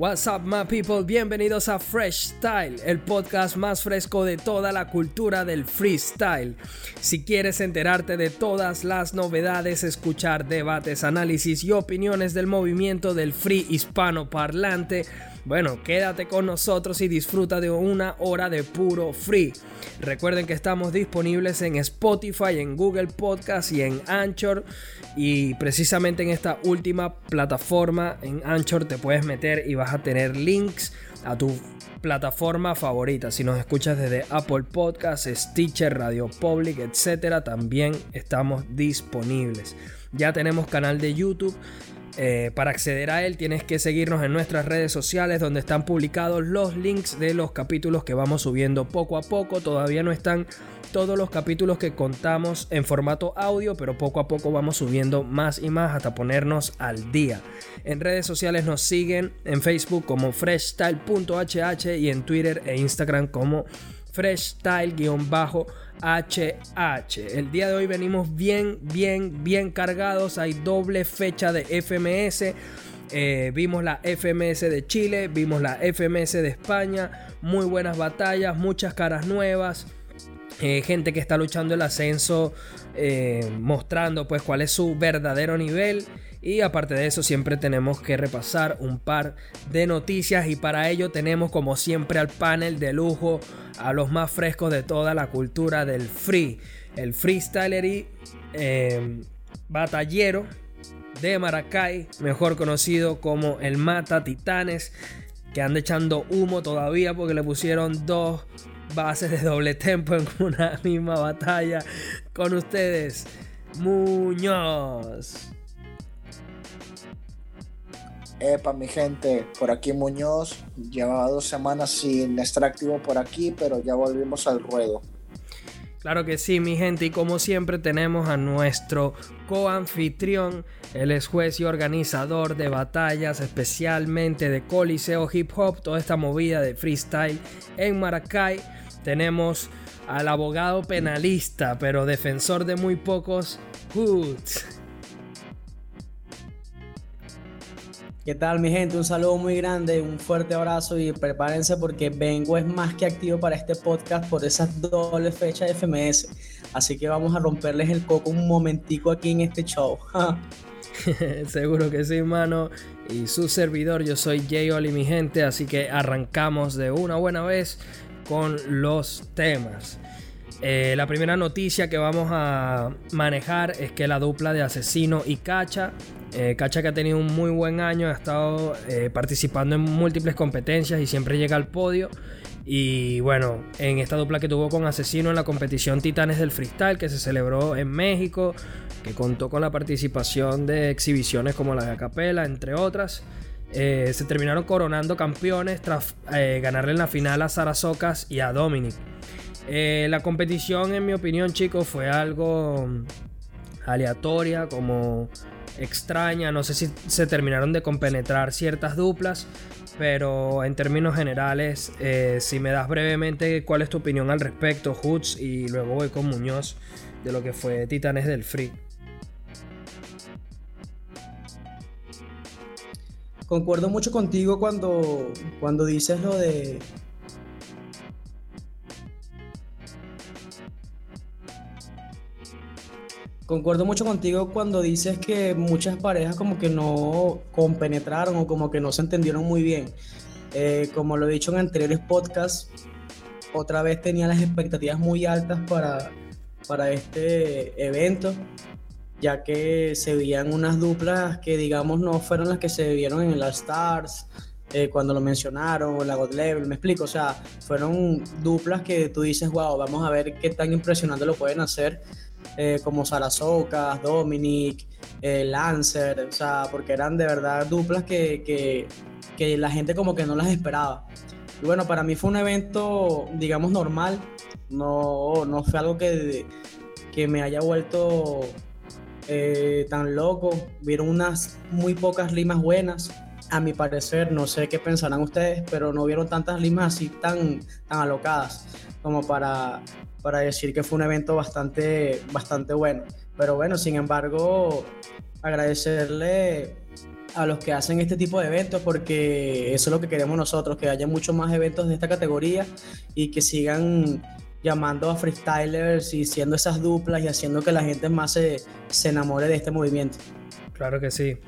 What's up, my people? Bienvenidos a Fresh Style, el podcast más fresco de toda la cultura del freestyle. Si quieres enterarte de todas las novedades, escuchar debates, análisis y opiniones del movimiento del free hispano parlante, bueno, quédate con nosotros y disfruta de una hora de puro free. Recuerden que estamos disponibles en Spotify, en Google Podcast y en Anchor. Y precisamente en esta última plataforma, en Anchor, te puedes meter y vas a tener links a tu plataforma favorita. Si nos escuchas desde Apple Podcasts, Stitcher, Radio Public, etc., también estamos disponibles. Ya tenemos canal de YouTube eh, para acceder a él tienes que seguirnos en nuestras redes sociales donde están publicados los links de los capítulos que vamos subiendo poco a poco. Todavía no están todos los capítulos que contamos en formato audio, pero poco a poco vamos subiendo más y más hasta ponernos al día. En redes sociales nos siguen en Facebook como freshstyle.hh y en Twitter e Instagram como freshstyle-hh HH. El día de hoy venimos bien, bien, bien cargados. Hay doble fecha de FMS. Eh, vimos la FMS de Chile, vimos la FMS de España. Muy buenas batallas, muchas caras nuevas. Eh, gente que está luchando el ascenso, eh, mostrando pues cuál es su verdadero nivel. Y aparte de eso, siempre tenemos que repasar un par de noticias. Y para ello tenemos como siempre al panel de lujo a los más frescos de toda la cultura del free. El freestyler eh, batallero de Maracay, mejor conocido como el Mata Titanes, que anda echando humo todavía porque le pusieron dos bases de doble tempo en una misma batalla con ustedes. Muñoz. Epa, mi gente, por aquí Muñoz. Llevaba dos semanas sin estar activo por aquí, pero ya volvimos al ruedo. Claro que sí, mi gente, y como siempre tenemos a nuestro coanfitrión, él es juez y organizador de batallas, especialmente de Coliseo Hip Hop, toda esta movida de freestyle en Maracay. Tenemos al abogado penalista, pero defensor de muy pocos hoods. ¿Qué tal mi gente? Un saludo muy grande, un fuerte abrazo y prepárense porque vengo es más que activo para este podcast por esas dobles fechas de FMS. Así que vamos a romperles el coco un momentico aquí en este show. Seguro que sí, mano. Y su servidor, yo soy Jay Oli, mi gente. Así que arrancamos de una buena vez con los temas. Eh, la primera noticia que vamos a manejar es que la dupla de Asesino y Cacha, eh, Cacha que ha tenido un muy buen año, ha estado eh, participando en múltiples competencias y siempre llega al podio. Y bueno, en esta dupla que tuvo con Asesino en la competición Titanes del Freestyle que se celebró en México, que contó con la participación de exhibiciones como la de Acapela, entre otras. se terminaron coronando campeones tras ganarle en la final a Sara Socas y a Dominic. Eh, la competición, en mi opinión, chicos, fue algo aleatoria, como extraña. No sé si se terminaron de compenetrar ciertas duplas, pero en términos generales, eh, si me das brevemente cuál es tu opinión al respecto, Hoods, y luego voy con Muñoz de lo que fue Titanes del Free. Concuerdo mucho contigo cuando, cuando dices lo de Concuerdo mucho contigo cuando dices que muchas parejas como que no compenetraron o como que no se entendieron muy bien. Eh, como lo he dicho en anteriores podcasts, otra vez tenía las expectativas muy altas para, para este evento, ya que se veían unas duplas que digamos no fueron las que se vieron en las Stars, eh, cuando lo mencionaron, la God Level, me explico, o sea, fueron duplas que tú dices, wow, vamos a ver qué tan impresionante lo pueden hacer eh, como Sarasocas, Dominic, eh, Lancer, o sea, porque eran de verdad duplas que, la gente como que no las esperaba. Y bueno, para mí fue un evento, digamos, normal, no, no fue algo que, que me haya vuelto eh, tan loco, vieron unas muy pocas limas buenas, a mi parecer, no sé qué pensarán ustedes, pero no vieron tantas limas así tan, tan alocadas como para para decir que fue un evento bastante, bastante bueno. Pero bueno, sin embargo, agradecerle a los que hacen este tipo de eventos porque eso es lo que queremos nosotros, que haya muchos más eventos de esta categoría y que sigan llamando a freestylers y siendo esas duplas y haciendo que la gente más se, enamore de este movimiento. Claro que sí.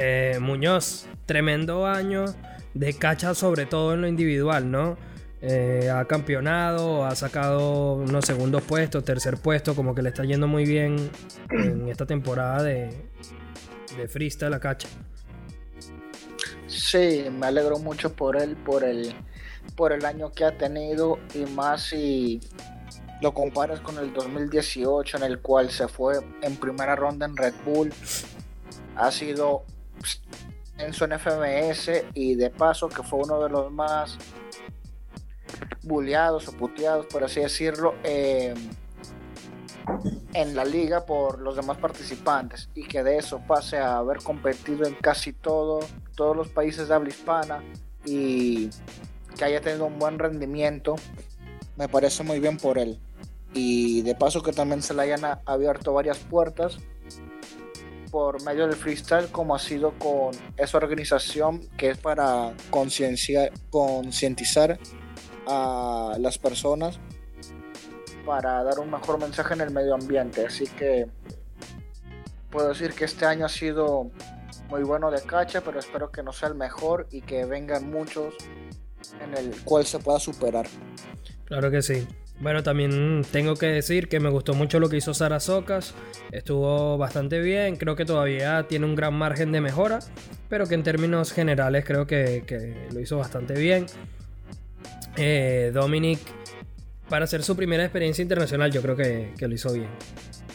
Eh, Muñoz, tremendo año de cacha sobre todo en lo individual, ¿no? Eh, ha campeonado, ha sacado unos segundos puestos, tercer puesto, como que le está yendo muy bien en esta temporada de, de freestyle a cacha. Sí, me alegro mucho por él, por el, por el año que ha tenido y más si lo comparas con el 2018 en el cual se fue en primera ronda en Red Bull. Ha sido en su FMS y de paso que fue uno de los más bulleados o puteados, por así decirlo, eh, en la liga por los demás participantes y que de eso pase a haber competido en casi todo, todos los países de habla hispana y que haya tenido un buen rendimiento, me parece muy bien por él. Y de paso que también se le hayan abierto varias puertas por medio del freestyle como ha sido con esa organización que es para concientizar a las personas para dar un mejor mensaje en el medio ambiente. Así que puedo decir que este año ha sido muy bueno de cacha, pero espero que no sea el mejor y que vengan muchos en el cual se pueda superar. Claro que sí. Bueno, también tengo que decir que me gustó mucho lo que hizo Sara Socas. Estuvo bastante bien. Creo que todavía tiene un gran margen de mejora. Pero que en términos generales creo que, lo hizo bastante bien. Eh, Dominic para hacer su primera experiencia internacional, yo creo que, lo hizo bien.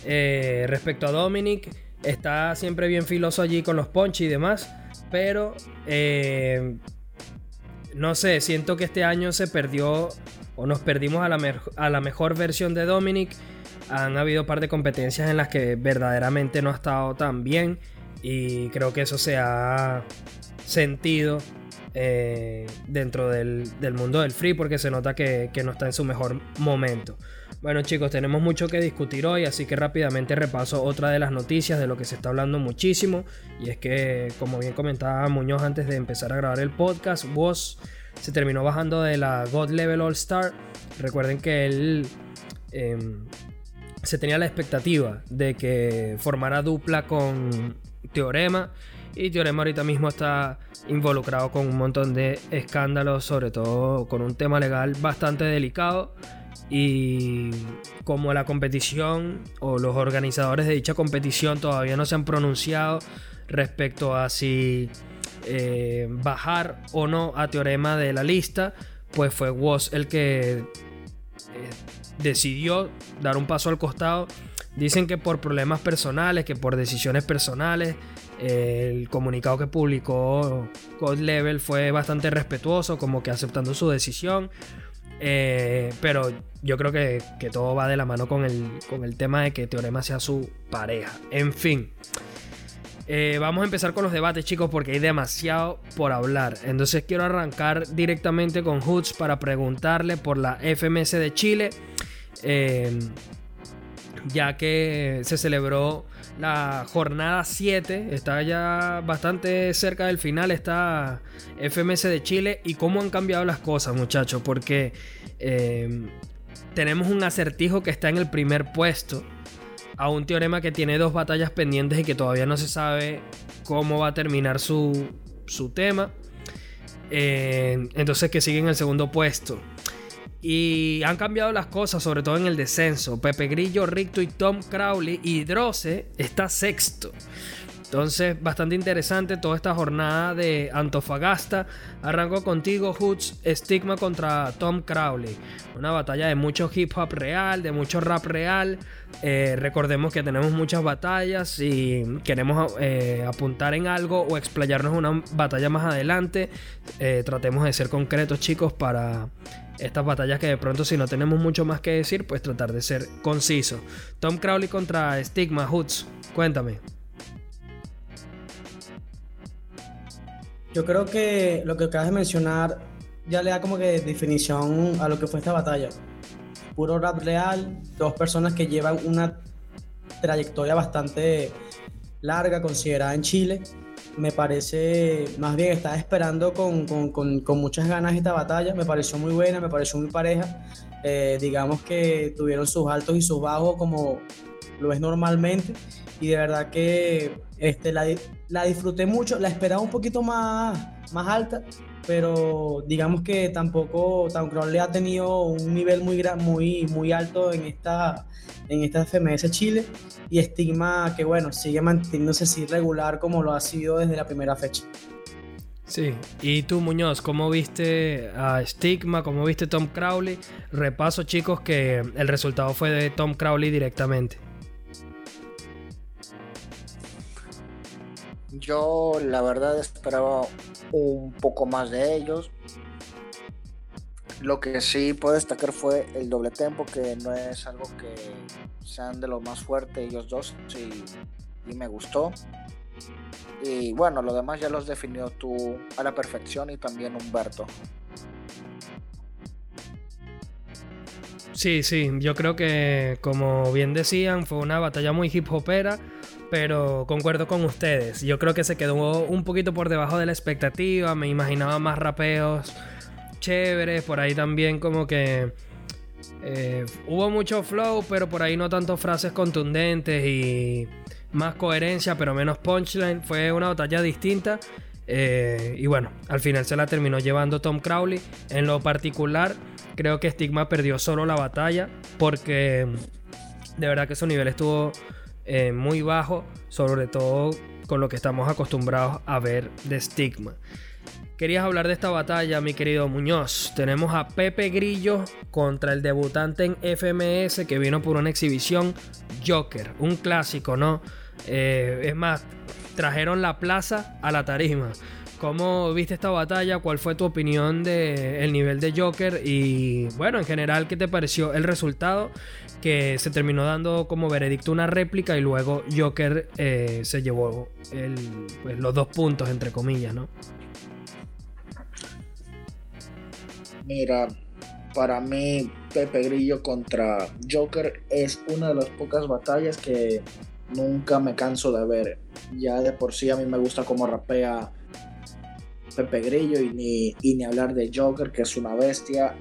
Eh, respecto a Dominic, está siempre bien filoso allí con los ponches y demás, pero eh, no sé, siento que este año se perdió o nos perdimos a la, a la mejor versión de Dominic. Han habido un par de competencias en las que verdaderamente no ha estado tan bien y creo que eso se ha sentido eh, dentro del, mundo del free porque se nota que, no está en su mejor momento. Bueno chicos, tenemos mucho que discutir hoy, así que rápidamente repaso otra de las noticias de lo que se está hablando muchísimo. Y es que, como bien comentaba Muñoz antes de empezar a grabar el podcast, Woz se terminó bajando de la God Level All Star. Recuerden que él em, se tenía la expectativa de que formara dupla con Teorema y Teorema ahorita mismo está involucrado con un montón de escándalos, sobre todo con un tema legal bastante delicado. Y como la competición o los organizadores de dicha competición todavía no se han pronunciado respecto a si eh, bajar o no a Teorema de la lista, pues fue Woz el que eh, decidió dar un paso al costado. Dicen que por problemas personales, que por decisiones personales, el comunicado que publicó God Level fue bastante respetuoso, como que aceptando su decisión. Eh, pero yo creo que, todo va de la mano con el, con el tema de que Teorema sea su pareja. En fin. Eh, vamos a empezar con los debates, chicos, porque hay demasiado por hablar. Entonces quiero arrancar directamente con Hoods para preguntarle por la FMS de Chile. Eh, ya que se celebró la jornada 7, está ya bastante cerca del final, está FMS de Chile y cómo han cambiado las cosas muchachos, porque eh, tenemos un acertijo que está en el primer puesto, a un teorema que tiene dos batallas pendientes y que todavía no se sabe cómo va a terminar su, su tema, eh, entonces que sigue en el segundo puesto. Y han cambiado las cosas, sobre todo en el descenso. Pepe Grillo, Ricto y Tom Crowley. Y Droce está sexto. Entonces, bastante interesante toda esta jornada de Antofagasta. Arranco contigo, Hoods, Stigma contra Tom Crowley. Una batalla de mucho hip hop real, de mucho rap real. Eh, recordemos que tenemos muchas batallas y queremos eh, apuntar en algo o explayarnos una batalla más adelante. Eh, tratemos de ser concretos, chicos, para estas batallas que de pronto si no tenemos mucho más que decir, pues tratar de ser conciso. Tom Crowley contra Stigma Hoods, cuéntame. Yo creo que lo que acabas de mencionar ya le da como que definición a lo que fue esta batalla. Puro rap real, dos personas que llevan una trayectoria bastante larga considerada en Chile. Me parece, más bien estaba esperando con, muchas ganas esta batalla, me pareció muy buena, me pareció muy pareja, eh, digamos que tuvieron sus altos y sus bajos como lo es normalmente. Y de verdad que este, la, la disfruté mucho, la esperaba un poquito más, más alta, pero digamos que tampoco Town le ha tenido un nivel muy, muy, muy alto en esta, en esta FMS Chile y estigma que bueno, sigue manteniéndose así regular como lo ha sido desde la primera fecha. Sí, y tú Muñoz, ¿cómo viste a Stigma? ¿Cómo viste Tom Crowley? Repaso chicos que el resultado fue de Tom Crowley directamente. Yo la verdad esperaba un poco más de ellos. Lo que sí puedo destacar fue el doble tempo, que no es algo que sean de los más fuertes ellos dos, y me gustó. Y bueno, lo demás ya los definió tú a la perfección y también Humberto. Sí, sí, yo creo que como bien decían, fue una batalla muy hip hopera pero concuerdo con ustedes. Yo creo que se quedó un poquito por debajo de la expectativa. Me imaginaba más rapeos chéveres. Por ahí también como que eh, hubo mucho flow, pero por ahí no tanto frases contundentes y más coherencia, pero menos punchline. Fue una batalla distinta. Eh, y bueno, al final se la terminó llevando Tom Crowley. En lo particular, creo que Stigma perdió solo la batalla porque de verdad que su nivel estuvo eh, muy bajo, sobre todo con lo que estamos acostumbrados a ver de Stigma. Querías hablar de esta batalla, mi querido Muñoz. Tenemos a Pepe Grillo contra el debutante en FMS que vino por una exhibición Joker, un clásico, ¿no? Eh, es más, trajeron la plaza a la tarima. ¿Cómo viste esta batalla? ¿Cuál fue tu opinión del nivel de Joker? Y bueno, en general, ¿qué te pareció el resultado? Que se terminó dando como veredicto una réplica y luego Joker eh, se llevó pues, los dos puntos, entre comillas, ¿no? Mira, para mí Pepe Grillo contra Joker es una de las pocas batallas que nunca me canso de ver. Ya de por sí a mí me gusta como rapea Pepe Grillo y ni, ni hablar de Joker, que es una bestia.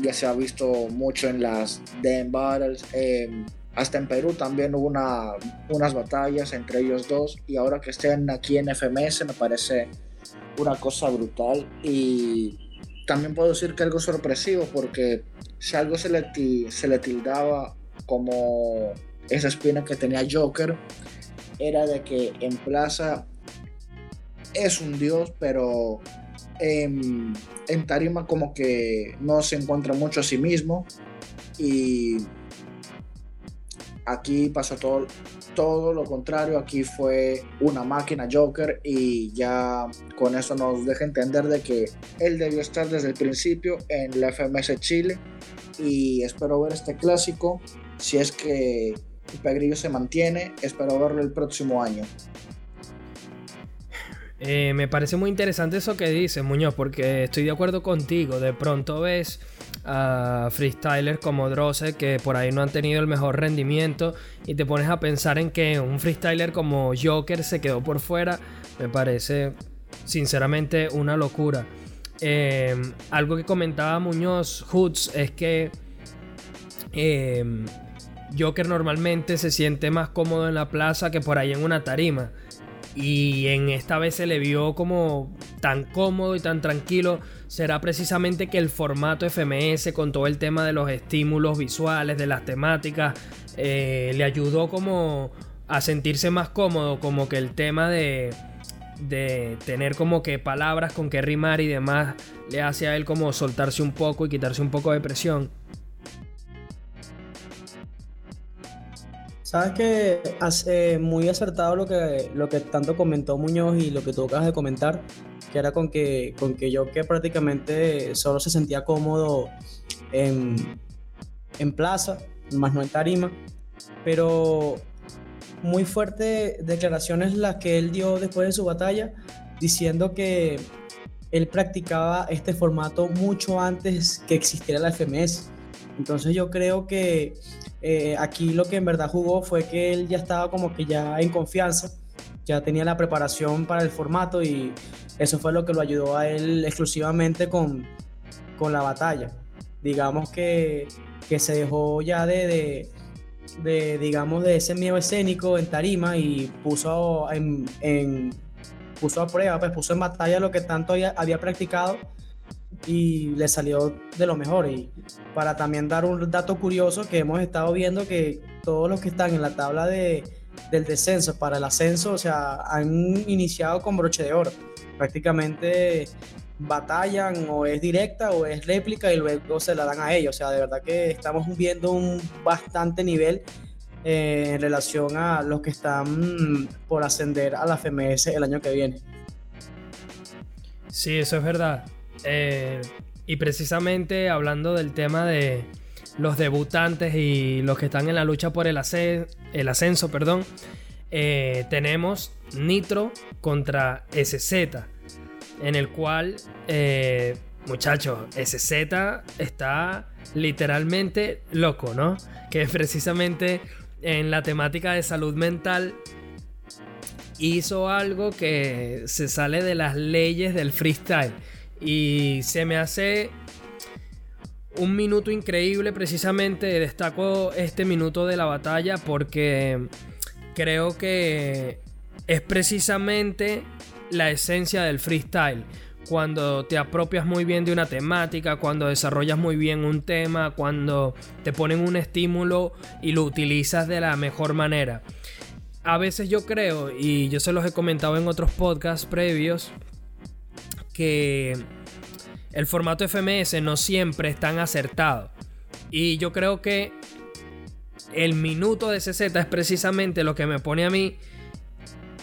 Ya se ha visto mucho en las DM Battles. Em, hasta en Perú también hubo una, unas batallas entre ellos dos. Y ahora que estén aquí en FMS me parece una cosa brutal. Y también puedo decir que algo sorpresivo porque si algo se le, se le tildaba como esa espina que tenía Joker, era de que en Plaza es un dios, pero en, tarima como que no se encuentra mucho a sí mismo. Y aquí pasó todo, todo lo contrario. Aquí fue una máquina Joker y ya con eso nos deja entender de que él debió estar desde el principio en la FMS Chile. Y espero ver este clásico. Si es que Pegrillo se mantiene, espero verlo el próximo año. Eh, me parece muy interesante eso que dices, Muñoz, porque estoy de acuerdo contigo. De pronto ves a freestylers como Drossel que por ahí no han tenido el mejor rendimiento y te pones a pensar en que un freestyler como Joker se quedó por fuera. Me parece sinceramente una locura. Eh, algo que comentaba Muñoz Hoods es que eh, Joker normalmente se siente más cómodo en la plaza que por ahí en una tarima. Y en esta vez se le vio como tan cómodo y tan tranquilo. Será precisamente que el formato FMS con todo el tema de los estímulos visuales, de las temáticas, eh, le ayudó como a sentirse más cómodo, como que el tema de, de tener como que palabras con que rimar y demás le hace a él como soltarse un poco y quitarse un poco de presión. Sabes que hace muy acertado lo que, lo que tanto comentó Muñoz y lo que tú acabas de comentar, que era con que, con que yo que prácticamente solo se sentía cómodo en, en plaza, más no en tarima, pero muy fuerte declaraciones las que él dio después de su batalla, diciendo que él practicaba este formato mucho antes que existiera la FMS. Entonces yo creo que eh, aquí lo que en verdad jugó fue que él ya estaba como que ya en confianza, ya tenía la preparación para el formato y eso fue lo que lo ayudó a él exclusivamente con, con la batalla. Digamos que, que se dejó ya de, de, digamos, de ese miedo escénico en tarima y puso en, en, puso a prueba, pues puso en batalla lo que tanto había, había practicado y le salió de lo mejor. Y para también dar un dato curioso que hemos estado viendo que todos los que están en la tabla de, del descenso para el ascenso, o sea, han iniciado con broche de oro. Prácticamente batallan o es directa o es réplica y luego se la dan a ellos. O sea, de verdad que estamos viendo un bastante nivel eh, en relación a los que están por ascender a la FMS el año que viene. Sí, eso es verdad. Eh, y precisamente hablando del tema de los debutantes y los que están en la lucha por el, ascenso, perdón, eh, tenemos Nitro contra SZ, en el cual, eh, muchachos, SZ está literalmente loco, ¿no? Que precisamente en la temática de salud mental hizo algo que se sale de las leyes del freestyle y se me hace un minuto increíble, precisamente destaco este minuto de la batalla porque creo que es precisamente la esencia del freestyle. Cuando te apropias muy bien de una temática, cuando desarrollas muy bien un tema, cuando te ponen un estímulo y lo utilizas de la mejor manera. A veces yo creo, y yo se los he comentado en otros podcasts previos, que el formato FMS no siempre es tan acertado. Y yo creo que el minuto de CZ es precisamente lo que me pone a mí,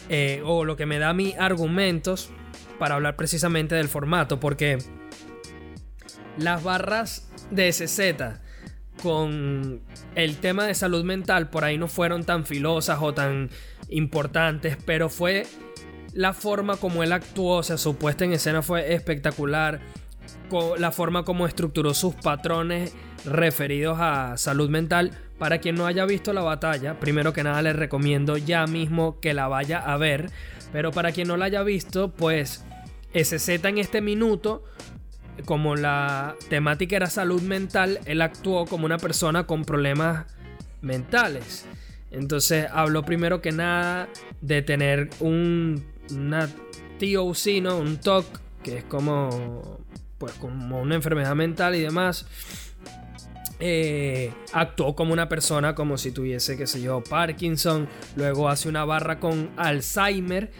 eh, o lo que me da a mí argumentos para hablar precisamente del formato, porque las barras de CZ con el tema de salud mental por ahí no fueron tan filosas o tan importantes, pero fue la forma como él actuó, o sea, su puesta en escena fue espectacular. La forma como estructuró sus patrones referidos a salud mental. Para quien no haya visto la batalla, primero que nada les recomiendo ya mismo que la vaya a ver. Pero para quien no la haya visto, pues SZ en este minuto, como la temática era salud mental, él actuó como una persona con problemas mentales. Entonces habló primero que nada de tener un una TOC, ¿no? Un TOC, que es como, pues, como una enfermedad mental y demás. Eh, actuó como una persona como si tuviese, qué sé yo, Parkinson. Luego hace una barra con Alzheimer.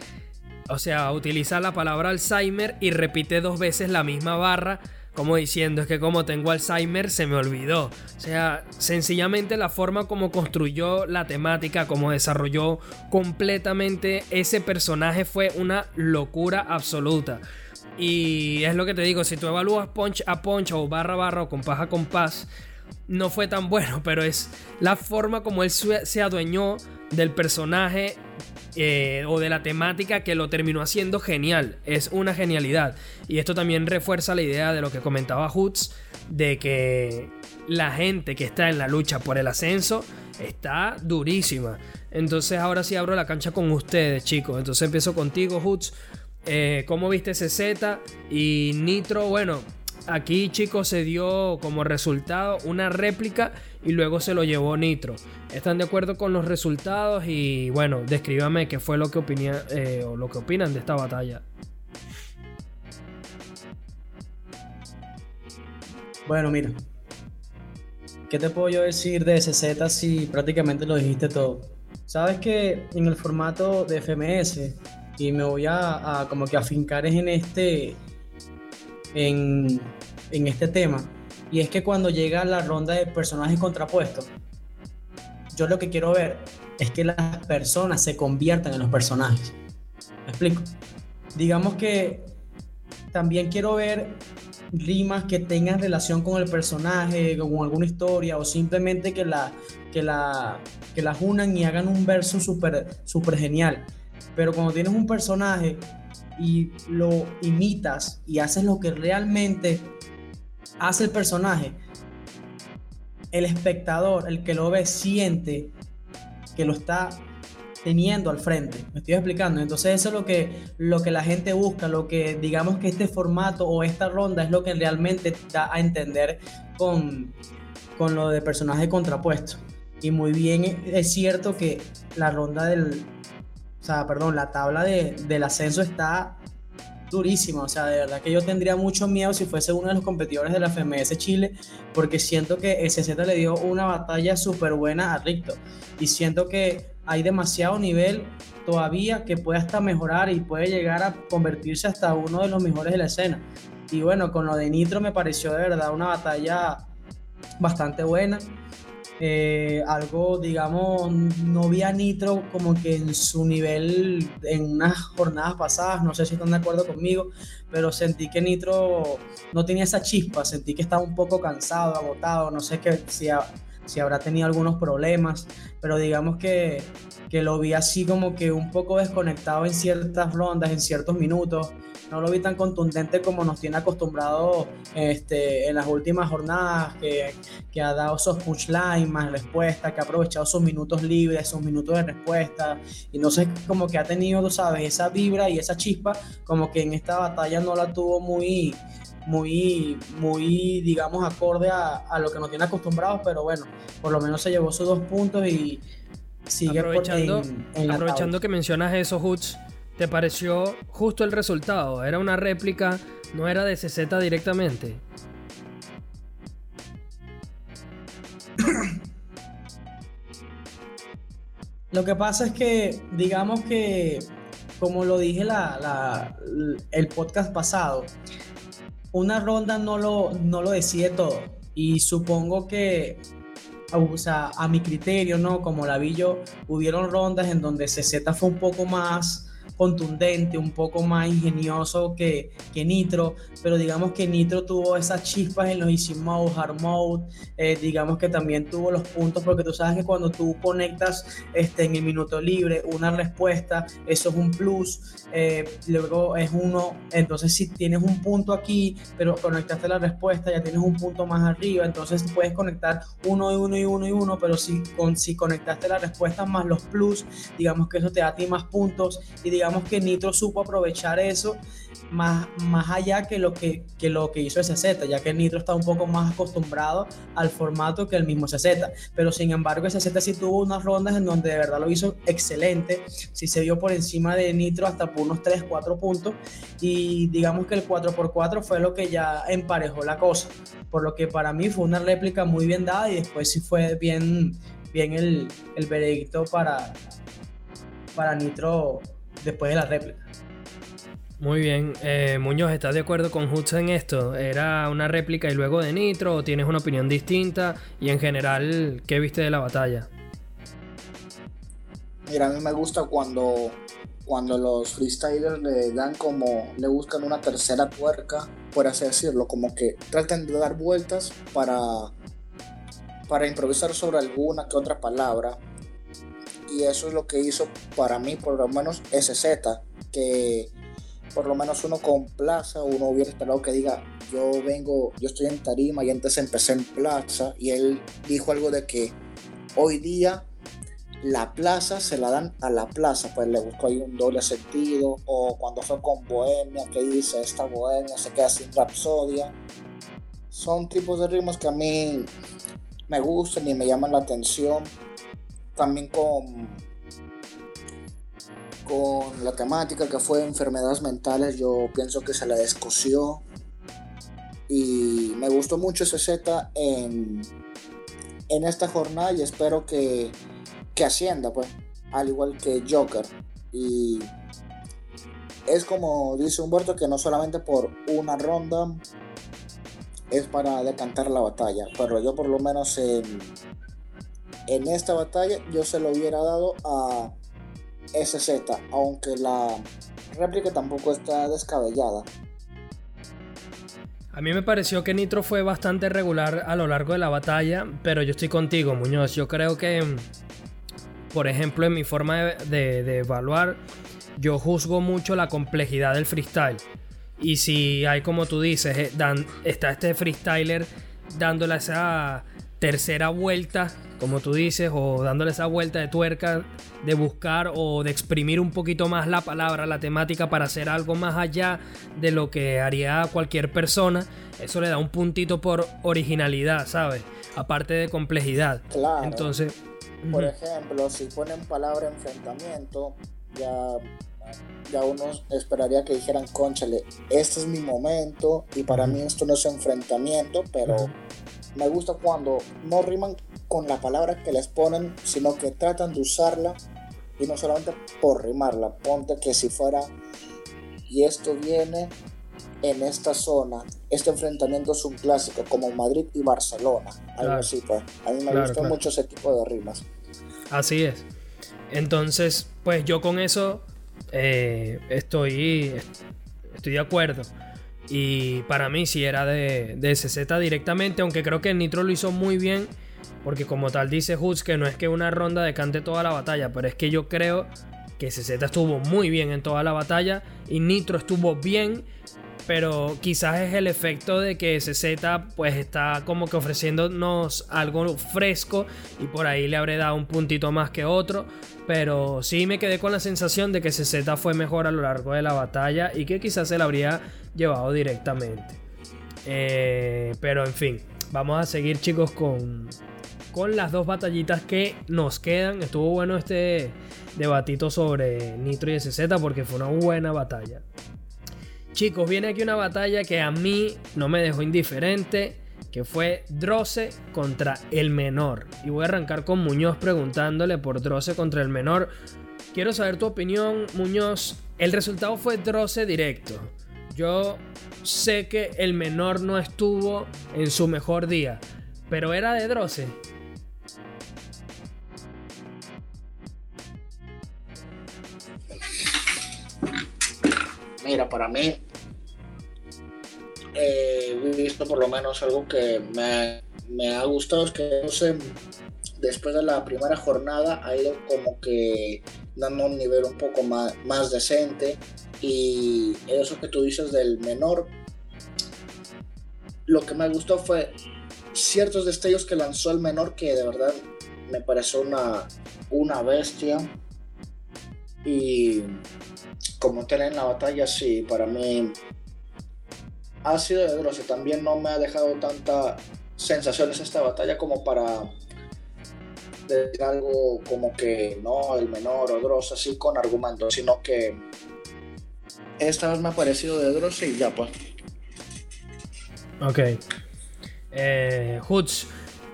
O sea, utiliza la palabra Alzheimer y repite dos veces la misma barra como diciendo es que como tengo Alzheimer se me olvidó. O sea, sencillamente la forma como construyó la temática, como desarrolló completamente ese personaje fue una locura absoluta. Y es lo que te digo, si tú evalúas punch a punch o barra a barra o compás a compás, no fue tan bueno, pero es la forma como él se adueñó del personaje eh, o de la temática que lo terminó haciendo genial. Es una genialidad. Y esto también refuerza la idea de lo que comentaba Hoots, de que la gente que está en la lucha por el ascenso está durísima. Entonces ahora sí abro la cancha con ustedes, chicos. Entonces empiezo contigo, Hoots. Eh, ¿Cómo viste CZ? Y Nitro, bueno, Aquí, chicos, se dio como resultado una réplica y luego se lo llevó Nitro. ¿Están de acuerdo con los resultados? Y bueno, descríbame qué fue lo que, eh, o lo que opinan de esta batalla. Bueno, mira. ¿Qué te puedo yo decir de SZ si prácticamente lo dijiste todo? Sabes que en el formato de FMS, y me voy a, como que afincar en este en, este tema. Y es que cuando llega la ronda de personajes contrapuestos, yo lo que quiero ver es que las personas se conviertan en los personajes. ¿Me explico? Digamos que también quiero ver rimas que tengan relación con el personaje, con alguna historia, o simplemente que la, que la, que las unan y hagan un verso súper super genial. Pero cuando tienes un personaje y lo imitas y haces lo que realmente hace el personaje, el espectador, el que lo ve, siente que lo está teniendo al frente. Me estoy explicando. Entonces eso es lo que, lo que la gente busca, lo que digamos que este formato o esta ronda es lo que realmente da a entender con, con lo de personaje contrapuesto. Y muy bien es cierto que la ronda del, o sea, perdón, la tabla de, del ascenso está durísima. O sea, de verdad que yo tendría mucho miedo si fuese uno de los competidores de la FMS Chile, porque siento que SZ le dio una batalla súper buena a Ricto. Y siento que hay demasiado nivel todavía que puede hasta mejorar y puede llegar a convertirse hasta uno de los mejores de la escena. Y bueno, con lo de Nitro me pareció de verdad una batalla bastante buena. Eh, algo, digamos, no vi a Nitro como que en su nivel en unas jornadas pasadas, no sé si están de acuerdo conmigo, pero sentí que Nitro no tenía esa chispa, sentí que estaba un poco cansado, agotado, no sé qué, si, si habrá tenido algunos problemas, pero digamos que, que lo vi así como que un poco desconectado en ciertas rondas, en ciertos minutos. No lo vi tan contundente como nos tiene acostumbrado este, en las últimas jornadas, que, que ha dado esos punchlines más respuesta, que ha aprovechado sus minutos libres, sus minutos de respuesta. Y no sé, como que ha tenido, tú sabes, esa vibra y esa chispa, como que en esta batalla no la tuvo muy, muy, muy, digamos, acorde a, lo que nos tiene acostumbrados, pero bueno, por lo menos se llevó sus dos puntos y sigue aprovechando, aprovechando que mencionas eso, Hoots, ¿te pareció justo el resultado? ¿Era una réplica? ¿No era de CZ directamente? Lo que pasa es que, digamos que, como lo dije la, el podcast pasado, una ronda no lo, no lo decide todo. Y supongo que, o sea, a mi criterio, ¿no? Como la vi yo, hubieron rondas en donde CZ fue un poco más contundente, un poco más ingenioso que, que Nitro, pero digamos que Nitro tuvo esas chispas en los Easy Mode, Hard Mode, eh, digamos que también tuvo los puntos, porque tú sabes que cuando tú conectas este, en el minuto libre una respuesta, eso es un plus, eh, luego es uno, entonces si tienes un punto aquí, pero conectaste la respuesta, ya tienes un punto más arriba, entonces puedes conectar uno y uno y uno y uno, pero si, con, si conectaste la respuesta más los plus, digamos que eso te da a ti más puntos y digamos que Nitro supo aprovechar eso más, más allá que lo que, que lo que hizo SZ, ya que Nitro está un poco más acostumbrado al formato que el mismo SZ. Pero sin embargo, SZ sí tuvo unas rondas en donde de verdad lo hizo excelente. Sí se vio por encima de Nitro hasta por unos 3, 4 puntos. Y digamos que el 4x4 fue lo que ya emparejó la cosa. Por lo que para mí fue una réplica muy bien dada y después sí fue bien, bien el, el veredicto para, para Nitro después de la réplica. Muy bien, eh, Muñoz, ¿estás de acuerdo con Hudson en esto? ¿Era una réplica y luego de Nitro o tienes una opinión distinta? Y en general, ¿qué viste de la batalla? Mira, a mí me gusta cuando, cuando los freestylers le dan como, le buscan una tercera tuerca, por así decirlo, como que tratan de dar vueltas para, para improvisar sobre alguna que otra palabra y eso es lo que hizo para mí por lo menos SZ que por lo menos uno con plaza uno hubiera esperado que diga yo vengo yo estoy en tarima y antes empecé en plaza y él dijo algo de que hoy día la plaza se la dan a la plaza pues le buscó ahí un doble sentido o cuando fue con Bohemia que dice esta Bohemia se queda sin Rapsodia son tipos de ritmos que a mí me gustan y me llaman la atención también con, con la temática que fue enfermedades mentales, yo pienso que se la descosió. Y me gustó mucho ese Z en, en esta jornada y espero que, que ascienda, pues, al igual que Joker. Y es como dice Humberto, que no solamente por una ronda es para decantar la batalla, pero yo por lo menos en en esta batalla yo se lo hubiera dado a SZ, aunque la réplica tampoco está descabellada. A mí me pareció que Nitro fue bastante regular a lo largo de la batalla, pero yo estoy contigo, Muñoz. Yo creo que, por ejemplo, en mi forma de, evaluar, yo juzgo mucho la complejidad del freestyle. Y si hay, como tú dices, eh, está este freestyler dándole esa tercera vuelta, como tú dices, o dándole esa vuelta de tuerca de buscar o de exprimir un poquito más la palabra, la temática para hacer algo más allá de lo que haría cualquier persona, eso le da un puntito por originalidad, ¿sabes? Aparte de complejidad. Claro. Entonces, por ejemplo, si ponen palabra enfrentamiento, ya ya uno esperaría que dijeran, conchale, este es mi momento y para mí esto no es enfrentamiento, pero me gusta cuando no riman con la palabra que les ponen, sino que tratan de usarla y no solamente por rimarla. Ponte que si fuera, y esto viene en esta zona, este enfrentamiento es un clásico, como Madrid y Barcelona, algo así, pues. A mí me gusta mucho ese tipo de rimas. Así es. Entonces, pues yo con eso eh, estoy, estoy de acuerdo. Y para mí si era de, de SZ directamente, aunque creo que Nitro lo hizo muy bien. Porque como tal dice Hoods que no es que una ronda decante toda la batalla, pero es que yo creo que SZ estuvo muy bien en toda la batalla y Nitro estuvo bien, pero quizás es el efecto de que SZ pues está como que ofreciéndonos algo fresco y por ahí le habré dado un puntito más que otro, pero sí me quedé con la sensación de que CZ fue mejor a lo largo de la batalla y que quizás se la habría llevado directamente. Eh, pero en fin, vamos a seguir chicos con, con las dos batallitas que nos quedan. Estuvo bueno este debatito sobre Nitro y SZ porque fue una buena batalla. Chicos, viene aquí una batalla que a mí no me dejó indiferente que fue Droce contra el menor. Y voy a arrancar con Muñoz preguntándole por Droce contra el menor. Quiero saber tu opinión, Muñoz. El resultado fue Droce directo. Yo sé que el menor no estuvo en su mejor día, pero era de Droce. Mira, para mí he visto por lo menos algo que me, ha gustado, es que después de la primera jornada ha ido como que dando un nivel un poco más, más decente. Y eso que tú dices del menor, lo que me gustó fue ciertos destellos que lanzó el menor que de verdad me pareció una, una bestia. Y como tener en la batalla sí, para mí ha sido de Droce. También no me ha dejado tanta sensaciones esta batalla como para decir algo como que no, el menor o Dross así con argumentos, sino que esta vez me ha parecido de Dross y ya pues. Ok. Eh,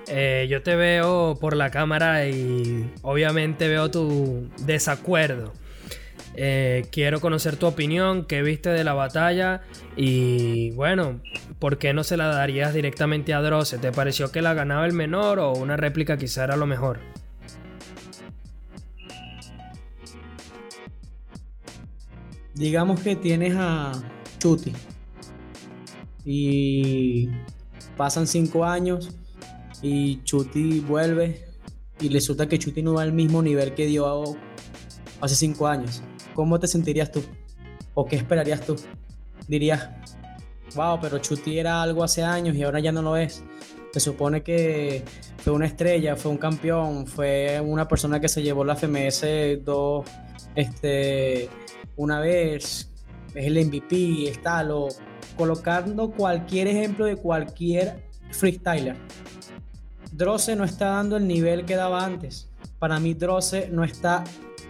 eh, yo te veo por la cámara y obviamente veo tu desacuerdo. Eh, quiero conocer tu opinión, qué viste de la batalla y bueno, ¿por qué no se la darías directamente a Droce? ¿Te pareció que la ganaba el menor o una réplica quizá era lo mejor? Digamos que tienes a Chuti y pasan cinco años y Chuti vuelve y resulta que Chuti no va al mismo nivel que dio hace cinco años. ¿Cómo te sentirías tú? ¿O qué esperarías tú? Dirías, wow, pero Chuti era algo hace años y ahora ya no lo es. Se supone que fue una estrella, fue un campeón, fue una persona que se llevó la FMS dos, este, una vez, es el MVP, está lo, colocando cualquier ejemplo de cualquier freestyler. Droce no está dando el nivel que daba antes. Para mí Droce no está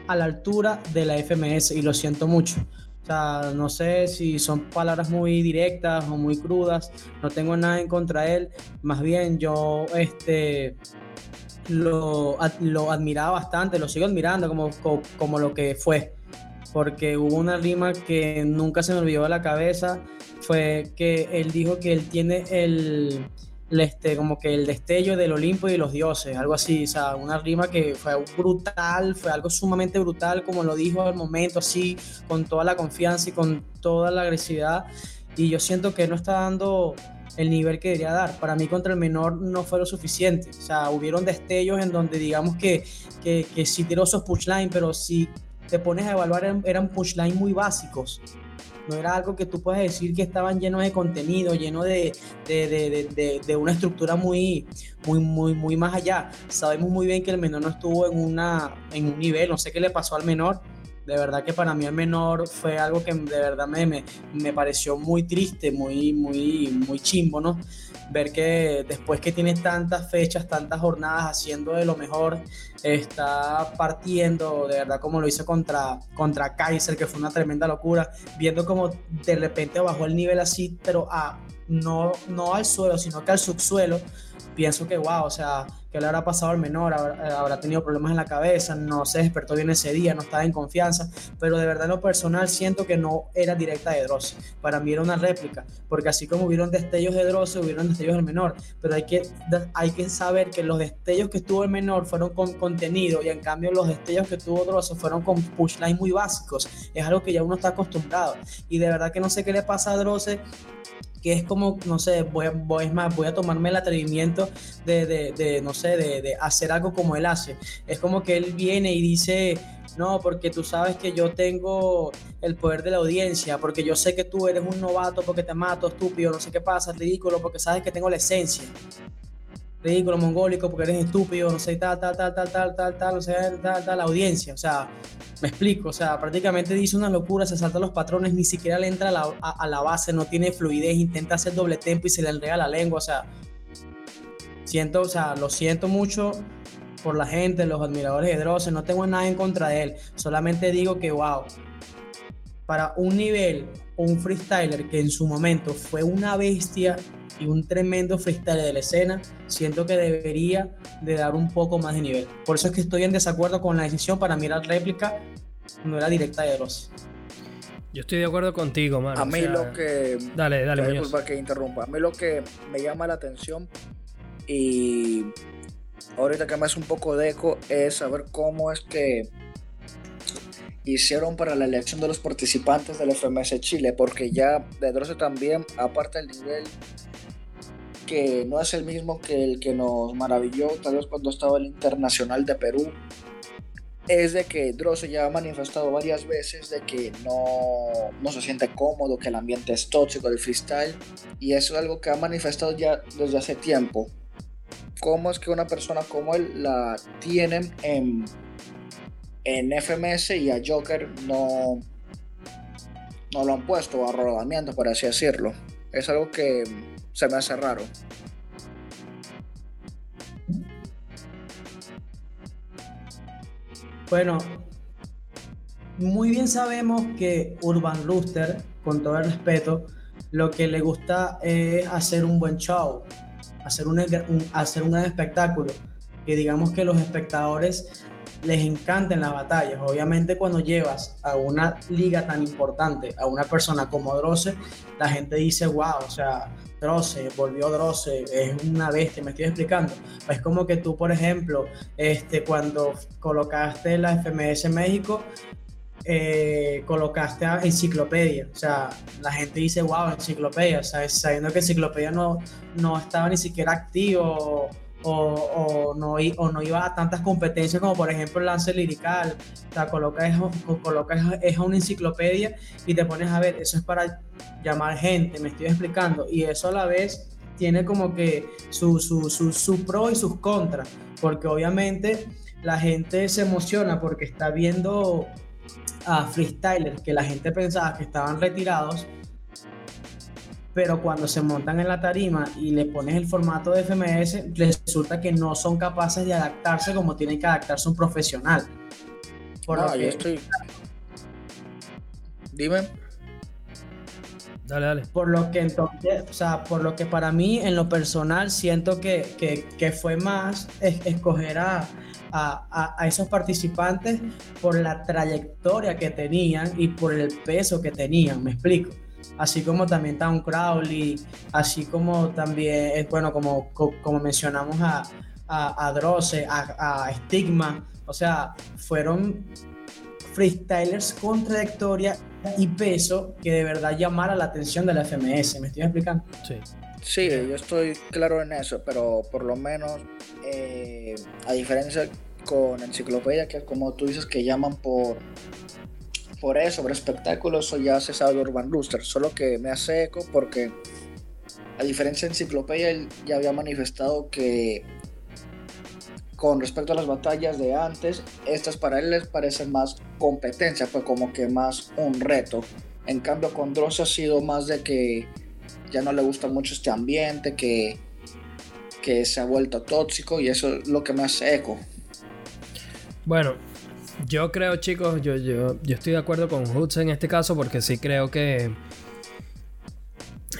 a la altura de la FMS y lo siento mucho. O sea, no sé si son palabras muy directas o muy crudas, no tengo nada en contra de él, más bien yo este, lo, lo admiraba bastante, lo sigo admirando como, como, lo que fue, porque hubo una rima que nunca se me olvidó de la cabeza, fue que él dijo que él tiene el, este, como que el destello del Olimpo y los dioses, algo así, o sea, una rima que fue brutal, fue algo sumamente brutal, como lo dijo al momento, así, con toda la confianza y con toda la agresividad, y yo siento que no está dando el nivel que debería dar. Para mí contra el menor no fue lo suficiente, o sea, hubieron destellos en donde digamos que, que, sí tiró esos punchlines, pero si te pones a evaluar eran, eran muy básicos, no era algo que tú puedas decir que estaban llenos de contenido, lleno de, de, una estructura muy, muy, muy, muy más allá. Sabemos muy bien que el menor no estuvo en, una, en un nivel, no sé qué le pasó al menor, de verdad que para mí el menor fue algo que de verdad me, me, me, pareció muy triste, muy, muy, muy chimbo, ¿no? Ver que después que tiene tantas fechas, tantas jornadas haciendo de lo mejor, está partiendo, de verdad como lo hizo contra, contra Kaiser, que fue una tremenda locura, viendo como de repente bajó el nivel así, pero a, no, no al suelo, sino que al subsuelo, pienso que, wow, o sea, que le habrá pasado al menor, habrá, tenido problemas en la cabeza, no se despertó bien ese día, no estaba en confianza, pero de verdad en lo personal siento que no era directa de Dross, para mí era una réplica, porque así como hubieron destellos de Dross, hubieron destellos del menor, pero hay que, hay que saber que los destellos que tuvo el menor fueron con contenido y en cambio los destellos que tuvo Dross fueron con pushline muy básicos, es algo que ya uno está acostumbrado y de verdad que no sé qué le pasa a Dross que es como, no sé, voy, más, voy a tomarme el atrevimiento de, de, de no sé, de, de, hacer algo como él hace. Es como que él viene y dice, no, porque tú sabes que yo tengo el poder de la audiencia, porque yo sé que tú eres un novato porque te mato, estúpido, no sé qué pasa, ridículo, porque sabes que tengo la esencia ridículo, mongólico, porque eres estúpido, no sé, tal, tal, tal, tal, tal, tal, tal, no sé, tal, tal, la audiencia. O sea, me explico, o sea, prácticamente dice una locura, se salta los patrones, ni siquiera le entra a la, a, la base, no tiene fluidez, intenta hacer doble tempo y se le enreda la lengua, o sea, siento, o sea, lo siento mucho por la gente, los admiradores de Dross, no tengo nada en contra de él, solamente digo que, wow, para un nivel, un freestyler que en su momento fue una bestia y un tremendo freestyle de la escena, siento que debería de dar un poco más de nivel. Por eso es que estoy en desacuerdo con la decisión para mirar réplica, no era directa de Dross. Yo estoy de acuerdo contigo, mano. A mí lo que... Dale, dale, Disculpa que interrumpa. A mí lo que me llama la atención y ahorita que me hace un poco de eco es saber cómo es que hicieron para la elección de los participantes del FMS Chile, porque ya de Dross también, aparte del nivel que no es el mismo que el que nos maravilló tal vez cuando estaba el Internacional de Perú, es de que Dross ya ha manifestado varias veces de que no, no se siente cómodo, que el ambiente es tóxico del freestyle, y eso es algo que ha manifestado ya desde hace tiempo. ¿Cómo es que una persona como él la tienen en, en FMS y a Joker no, no lo han puesto a rodamiento, por así decirlo? Es algo que se me hace raro. Bueno, muy bien sabemos que Urban Rooster, con todo el respeto, lo que le gusta es hacer un buen show, hacer un, hacer un espectáculo. Que digamos que los espectadores les encanten las batallas. Obviamente cuando llevas a una liga tan importante a una persona como Drosse, la gente dice, wow, o sea, Drosse, volvió Drosse, es una bestia, me estoy explicando. Es como que tú, por ejemplo, este, cuando colocaste la FMS México, eh, colocaste a enciclopedia. O sea, la gente dice, wow, enciclopedia, o sea, sabiendo que enciclopedia no, no estaba ni siquiera activo o, no, o no iba a tantas competencias como por ejemplo el lance lirical, o sea, colocas, colocas es una enciclopedia y te pones a ver, eso es para llamar gente, me estoy explicando, y eso a la vez tiene como que su, su, su, su pro y sus contras, porque obviamente la gente se emociona porque está viendo a freestylers que la gente pensaba que estaban retirados pero cuando se montan en la tarima y le pones el formato de FMS, resulta que no son capaces de adaptarse como tiene que adaptarse un profesional. Por no, yo estoy. Dime. Dale, dale. Por lo que entonces, o sea, por lo que para mí, en lo personal, siento que, que, que fue más escoger a, a, a, esos participantes por la trayectoria que tenían y por el peso que tenían, me explico así como también Town Crowley, así como también, eh, bueno, como, como mencionamos a, a, a Drosse, a, a Stigma, o sea, fueron freestylers con trayectoria y peso que de verdad llamara la atención de la FMS. ¿Me estoy explicando? Sí. Sí, yo estoy claro en eso, pero por lo menos, eh, a diferencia con Enciclopedia, que como tú dices que llaman por por eso, sobre espectáculo, eso ya se sabe de Urban Rooster, solo que me hace eco porque, a diferencia de Enciclopedia, él ya había manifestado que con respecto a las batallas de antes, estas para él les parecen más competencia, pues como que más un reto. En cambio con Dross ha sido más de que ya no le gusta mucho este ambiente, que, que se ha vuelto tóxico y eso es lo que me hace eco. Bueno, yo creo chicos, yo, yo, yo estoy de acuerdo con Hoots en este caso porque sí creo que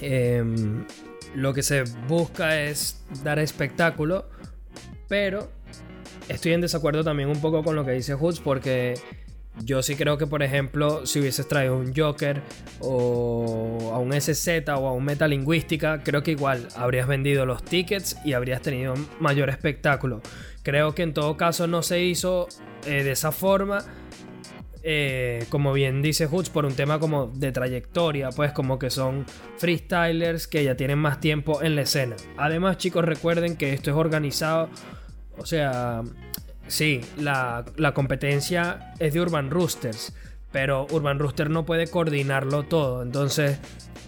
em, lo que se busca es dar espectáculo, pero estoy en desacuerdo también un poco con lo que dice Hoods porque yo sí creo que, por ejemplo, si hubieses traído un Joker o a un SZ o a un Metalingüística, creo que igual habrías vendido los tickets y habrías tenido mayor espectáculo. Creo que en todo caso no se hizo eh, de esa forma. Eh, como bien dice Hoods, por un tema como de trayectoria, pues como que son freestylers que ya tienen más tiempo en la escena. Además, chicos, recuerden que esto es organizado o sea, sí, la, competencia es de Urban Roosters, pero Urban Rooster no puede coordinarlo todo. Entonces,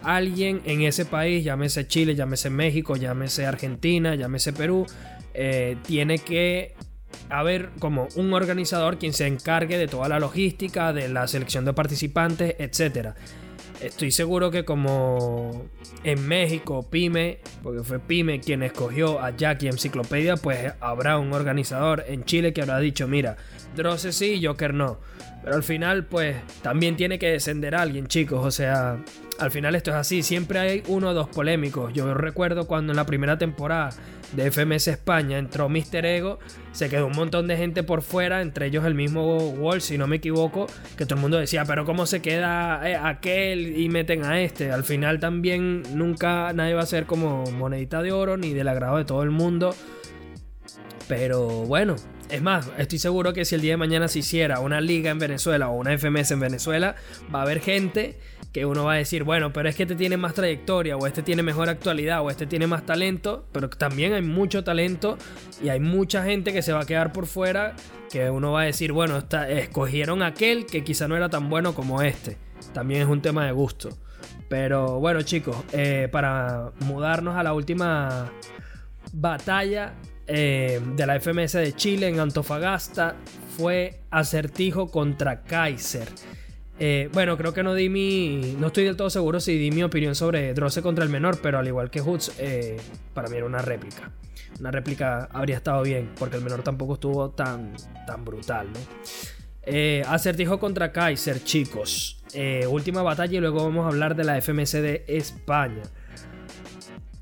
alguien en ese país, llámese Chile, llámese México, llámese Argentina, llámese Perú, eh, tiene que haber como un organizador quien se encargue de toda la logística, de la selección de participantes, etc. Estoy seguro que como en México, Pyme, porque fue Pyme quien escogió a Jackie Enciclopedia, pues habrá un organizador en Chile que habrá dicho, mira, Drosse sí, Joker no. Pero al final, pues también tiene que descender alguien, chicos. O sea, al final esto es así. Siempre hay uno o dos polémicos. Yo recuerdo cuando en la primera temporada de FMS España entró Mr. Ego, se quedó un montón de gente por fuera, entre ellos el mismo Wall, si no me equivoco, que todo el mundo decía, pero ¿cómo se queda eh, aquel y meten a este? Al final también nunca nadie va a ser como monedita de oro ni del agrado de todo el mundo. Pero bueno, es más, estoy seguro que si el día de mañana se hiciera una liga en Venezuela o una FMS en Venezuela, va a haber gente que uno va a decir, bueno, pero es que este tiene más trayectoria, o este tiene mejor actualidad, o este tiene más talento, pero también hay mucho talento y hay mucha gente que se va a quedar por fuera que uno va a decir, bueno, escogieron aquel que quizá no era tan bueno como este. También es un tema de gusto. Pero bueno, chicos, eh, para mudarnos a la última batalla eh, de la FMS de Chile en Antofagasta fue Acertijo contra Kaiser. Eh, bueno, creo que no di mi. No estoy del todo seguro si di mi opinión sobre Drosse contra el menor, pero al igual que Hoods, eh, para mí era una réplica. Una réplica habría estado bien, porque el menor tampoco estuvo tan, tan brutal, ¿no? Eh, acertijo contra Kaiser, chicos. última batalla y luego vamos a hablar de la FMC de España.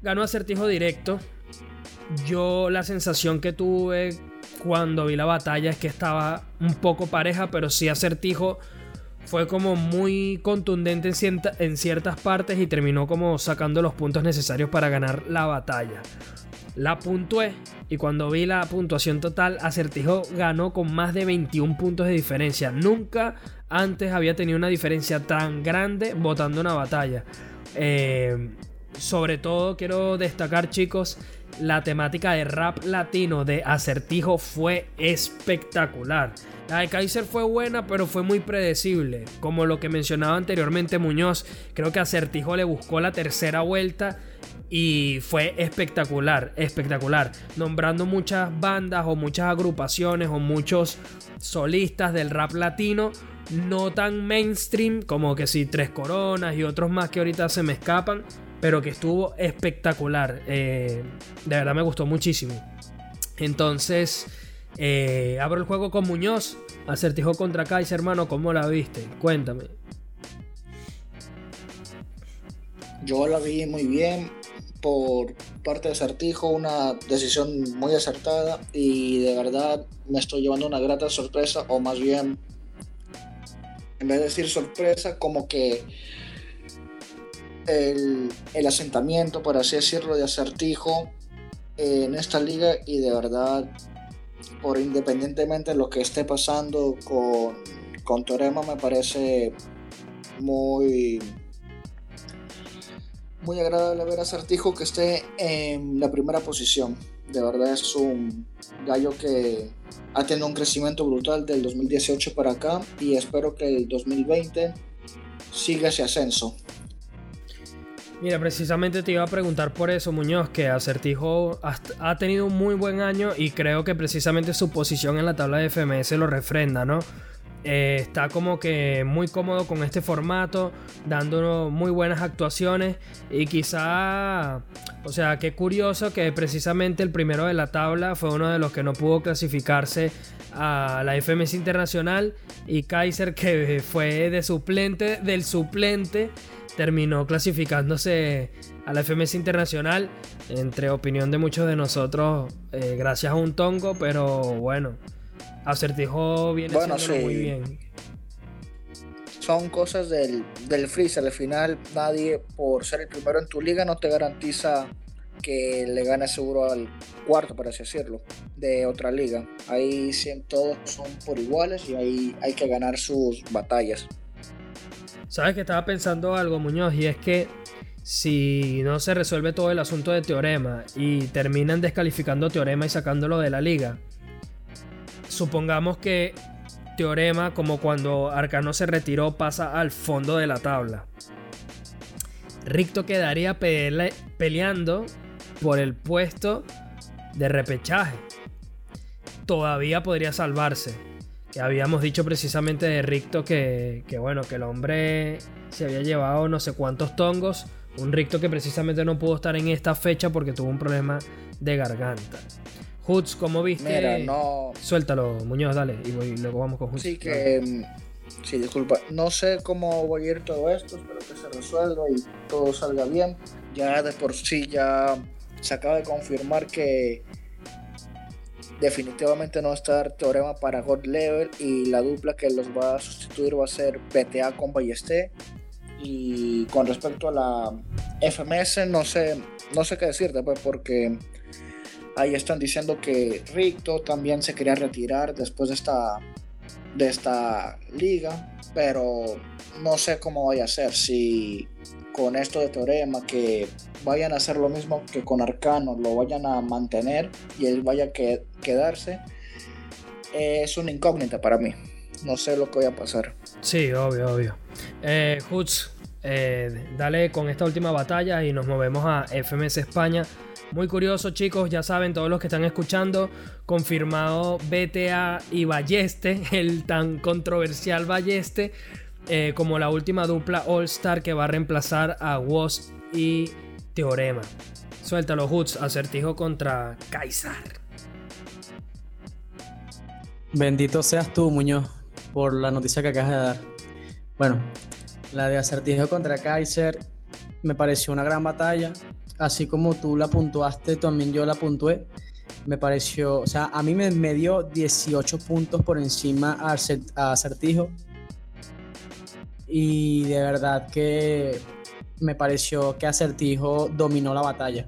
Ganó acertijo directo. Yo la sensación que tuve cuando vi la batalla es que estaba un poco pareja, pero sí acertijo fue como muy contundente en, ciertas partes y terminó como sacando los puntos necesarios para ganar la batalla. La puntué y cuando vi la puntuación total, Acertijo ganó con más de 21 puntos de diferencia. Nunca antes había tenido una diferencia tan grande votando una batalla. Eh, sobre todo quiero destacar chicos la temática de rap latino de Acertijo fue espectacular. La de Kaiser fue buena, pero fue muy predecible. Como lo que mencionaba anteriormente Muñoz, creo que Acertijo le buscó la tercera vuelta y fue espectacular, espectacular. Nombrando muchas bandas o muchas agrupaciones o muchos solistas del rap latino, no tan mainstream como que si Tres Coronas y otros más que ahorita se me escapan, pero que estuvo espectacular. Eh, de verdad me gustó muchísimo. Entonces, eh, abro el juego con Muñoz. Acertijo contra Kaiser, hermano. ¿Cómo la viste? Cuéntame. Yo la vi muy bien. Por parte de Acertijo, una decisión muy acertada. Y de verdad me estoy llevando una grata sorpresa. O más bien, en vez de decir sorpresa, como que el, asentamiento, por así decirlo, de acertijo en esta liga y de verdad, por independientemente de lo que esté pasando con, con Torema, me parece muy, muy agradable ver a Acertijo que esté en la primera posición. De verdad es un gallo que ha tenido un crecimiento brutal del 2018 para acá y espero que el 2020 siga ese ascenso. Mira, precisamente te iba a preguntar por eso, Muñoz, que Acertijo ha tenido un muy buen año y creo que precisamente su posición en la tabla de FMS lo refrenda, ¿no? Eh, está como que muy cómodo con este formato, dando muy buenas actuaciones y quizá, o sea, qué curioso que precisamente el primero de la tabla fue uno de los que no pudo clasificarse a la FMS Internacional y Kaiser que fue de suplente del suplente terminó clasificándose a la FMS Internacional, entre opinión de muchos de nosotros, eh, gracias a un tongo, pero bueno, acertijo viene bueno, muy bien. Son cosas del, del freezer, al final nadie por ser el primero en tu liga no te garantiza que le gane seguro al cuarto, por así decirlo, de otra liga. Ahí todos son por iguales y ahí hay que ganar sus batallas. Sabes que estaba pensando algo, Muñoz, y es que si no se resuelve todo el asunto de Teorema y terminan descalificando Teorema y sacándolo de la liga, supongamos que Teorema, como cuando Arcano se retiró, pasa al fondo de la tabla. Ricto quedaría peleando por el puesto de repechaje. Todavía podría salvarse habíamos dicho precisamente de Ricto que, bueno, que el hombre se había llevado no sé cuántos tongos. Un Ricto que precisamente no pudo estar en esta fecha porque tuvo un problema de garganta. Hoods, ¿cómo viste? Mira, no. Suéltalo, Muñoz, dale. Y, luego vamos con Hoods. Sí, que. Mm, sí, disculpa. No sé cómo voy a ir todo esto. Espero que se resuelva y todo salga bien. Ya de por sí ya se acaba de confirmar que definitivamente no va a estar teorema para God Level y la dupla que los va a sustituir va a ser PTA con Ballesté. Y con respecto a la FMS, no sé, no sé qué decirte, pues, porque ahí están diciendo que Ricto también se quería retirar después de esta, de esta liga, pero no sé cómo vaya a ser. Si con esto de Teorema, que vayan a hacer lo mismo que con Arcano, lo vayan a mantener y él vaya a quedarse, es una incógnita para mí. No sé lo que vaya a pasar. Sí, obvio, obvio. Eh, eh, dale con esta última batalla y nos movemos a FMS España. Muy curioso, chicos, ya saben, todos los que están escuchando, confirmado BTA y Balleste, el tan controversial Balleste, eh, como la última dupla All Star que va a reemplazar a Woz y Teorema. Suéltalo, Hoods, acertijo contra Kaiser. Bendito seas tú, Muñoz, por la noticia que acabas de dar. Bueno, la de acertijo contra Kaiser me pareció una gran batalla. Así como tú la puntuaste, también yo la puntué. Me pareció, o sea, a mí me, me dio 18 puntos por encima a acertijo y de verdad que me pareció que Acertijo dominó la batalla.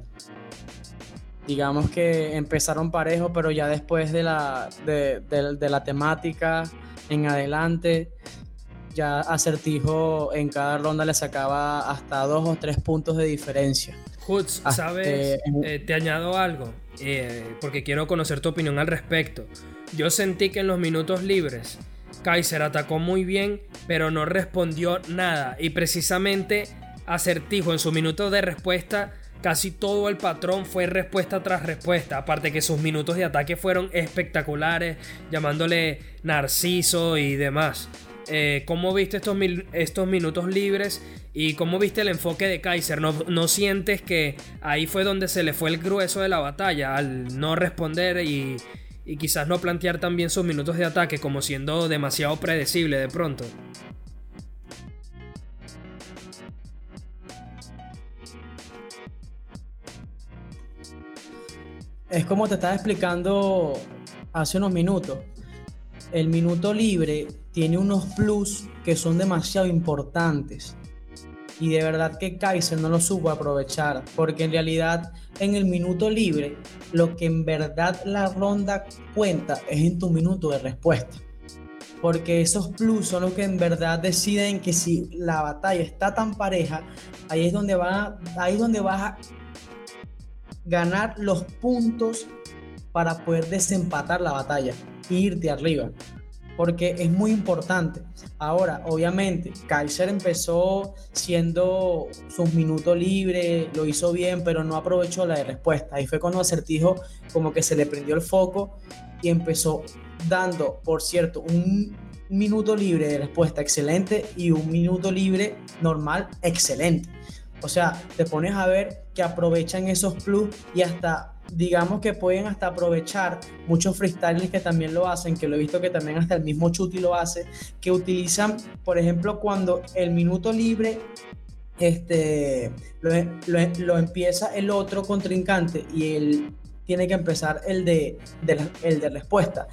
Digamos que empezaron parejo, pero ya después de la, de, la temática en adelante, ya Acertijo en cada ronda le sacaba hasta dos o tres puntos de diferencia. Hoods, ¿sabes? Eh, te añado algo, eh, porque quiero conocer tu opinión al respecto. Yo sentí que en los minutos libres Kaiser atacó muy bien, pero no respondió nada. Y precisamente acertijo en su minuto de respuesta. Casi todo el patrón fue respuesta tras respuesta. Aparte que sus minutos de ataque fueron espectaculares, llamándole Narciso y demás. Eh, ¿Cómo viste estos, minutos libres? ¿Y cómo viste el enfoque de Kaiser? ¿No, ¿No sientes que ahí fue donde se le fue el grueso de la batalla al no responder y, y quizás no plantear también sus minutos de ataque como siendo demasiado predecible de pronto. Es como te estaba explicando hace unos minutos. El minuto libre tiene unos plus que son demasiado importantes y de verdad que Kaiser no lo supo aprovechar, porque en realidad en el minuto libre lo que en verdad la ronda cuenta es en tu minuto de respuesta. Porque esos plus son los que en verdad deciden que si la batalla está tan pareja, ahí es donde va, ahí es donde vas a ganar los puntos para poder desempatar la batalla irte arriba. Porque es muy importante. Ahora, obviamente, Kaiser empezó siendo sus minutos libres, lo hizo bien, pero no aprovechó la de respuesta. Ahí fue cuando Acertijo como que se le prendió el foco y empezó dando, por cierto, un minuto libre de respuesta excelente y un minuto libre normal excelente. O sea, te pones a ver que aprovechan esos plus y hasta digamos que pueden hasta aprovechar muchos freestylers que también lo hacen, que lo he visto que también hasta el mismo Chuti lo hace, que utilizan, por ejemplo, cuando el minuto libre este, lo, lo empieza el otro contrincante y el tiene que empezar el de, el de respuesta.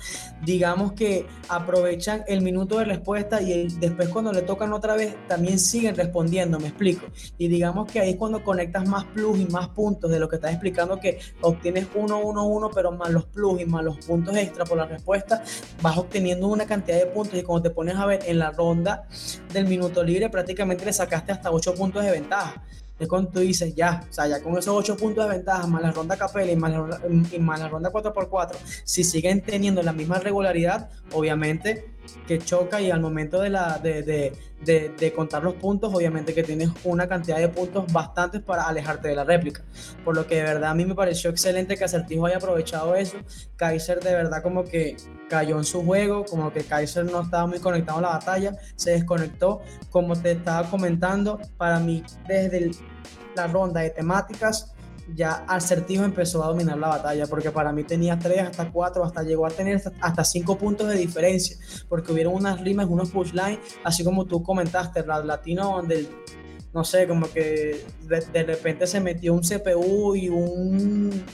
Digamos que aprovechan el minuto de respuesta y después cuando le tocan otra vez también siguen respondiendo, me explico. Y digamos que ahí es cuando conectas más plus y más puntos de lo que estás explicando que obtienes 1, 1, 1, pero más los plus y más los puntos extra por la respuesta, vas obteniendo una cantidad de puntos y cuando te pones a ver en la ronda del minuto libre prácticamente le sacaste hasta 8 puntos de ventaja es cuando tú dices, ya, o sea, ya con esos 8 puntos de ventaja, más la ronda capella y más la, y más la ronda 4x4, si siguen teniendo la misma regularidad, obviamente que choca y al momento de, la, de, de, de, contar los puntos, obviamente que tienes una cantidad de puntos bastantes para alejarte de la réplica. Por lo que de verdad a mí me pareció excelente que Acertijo haya aprovechado eso. Kaiser de verdad como que cayó en su juego, como que Kaiser no estaba muy conectado a la batalla, se desconectó. Como te estaba comentando, para mí desde la ronda de temáticas ya Acertijo empezó a dominar la batalla, porque para mí tenía 3 hasta 4, hasta llegó a tener hasta 5 puntos de diferencia, porque hubieron unas rimas, unos pushlines, así como tú comentaste, Rad Latino, donde, no sé, como que de, repente se metió un CPU y un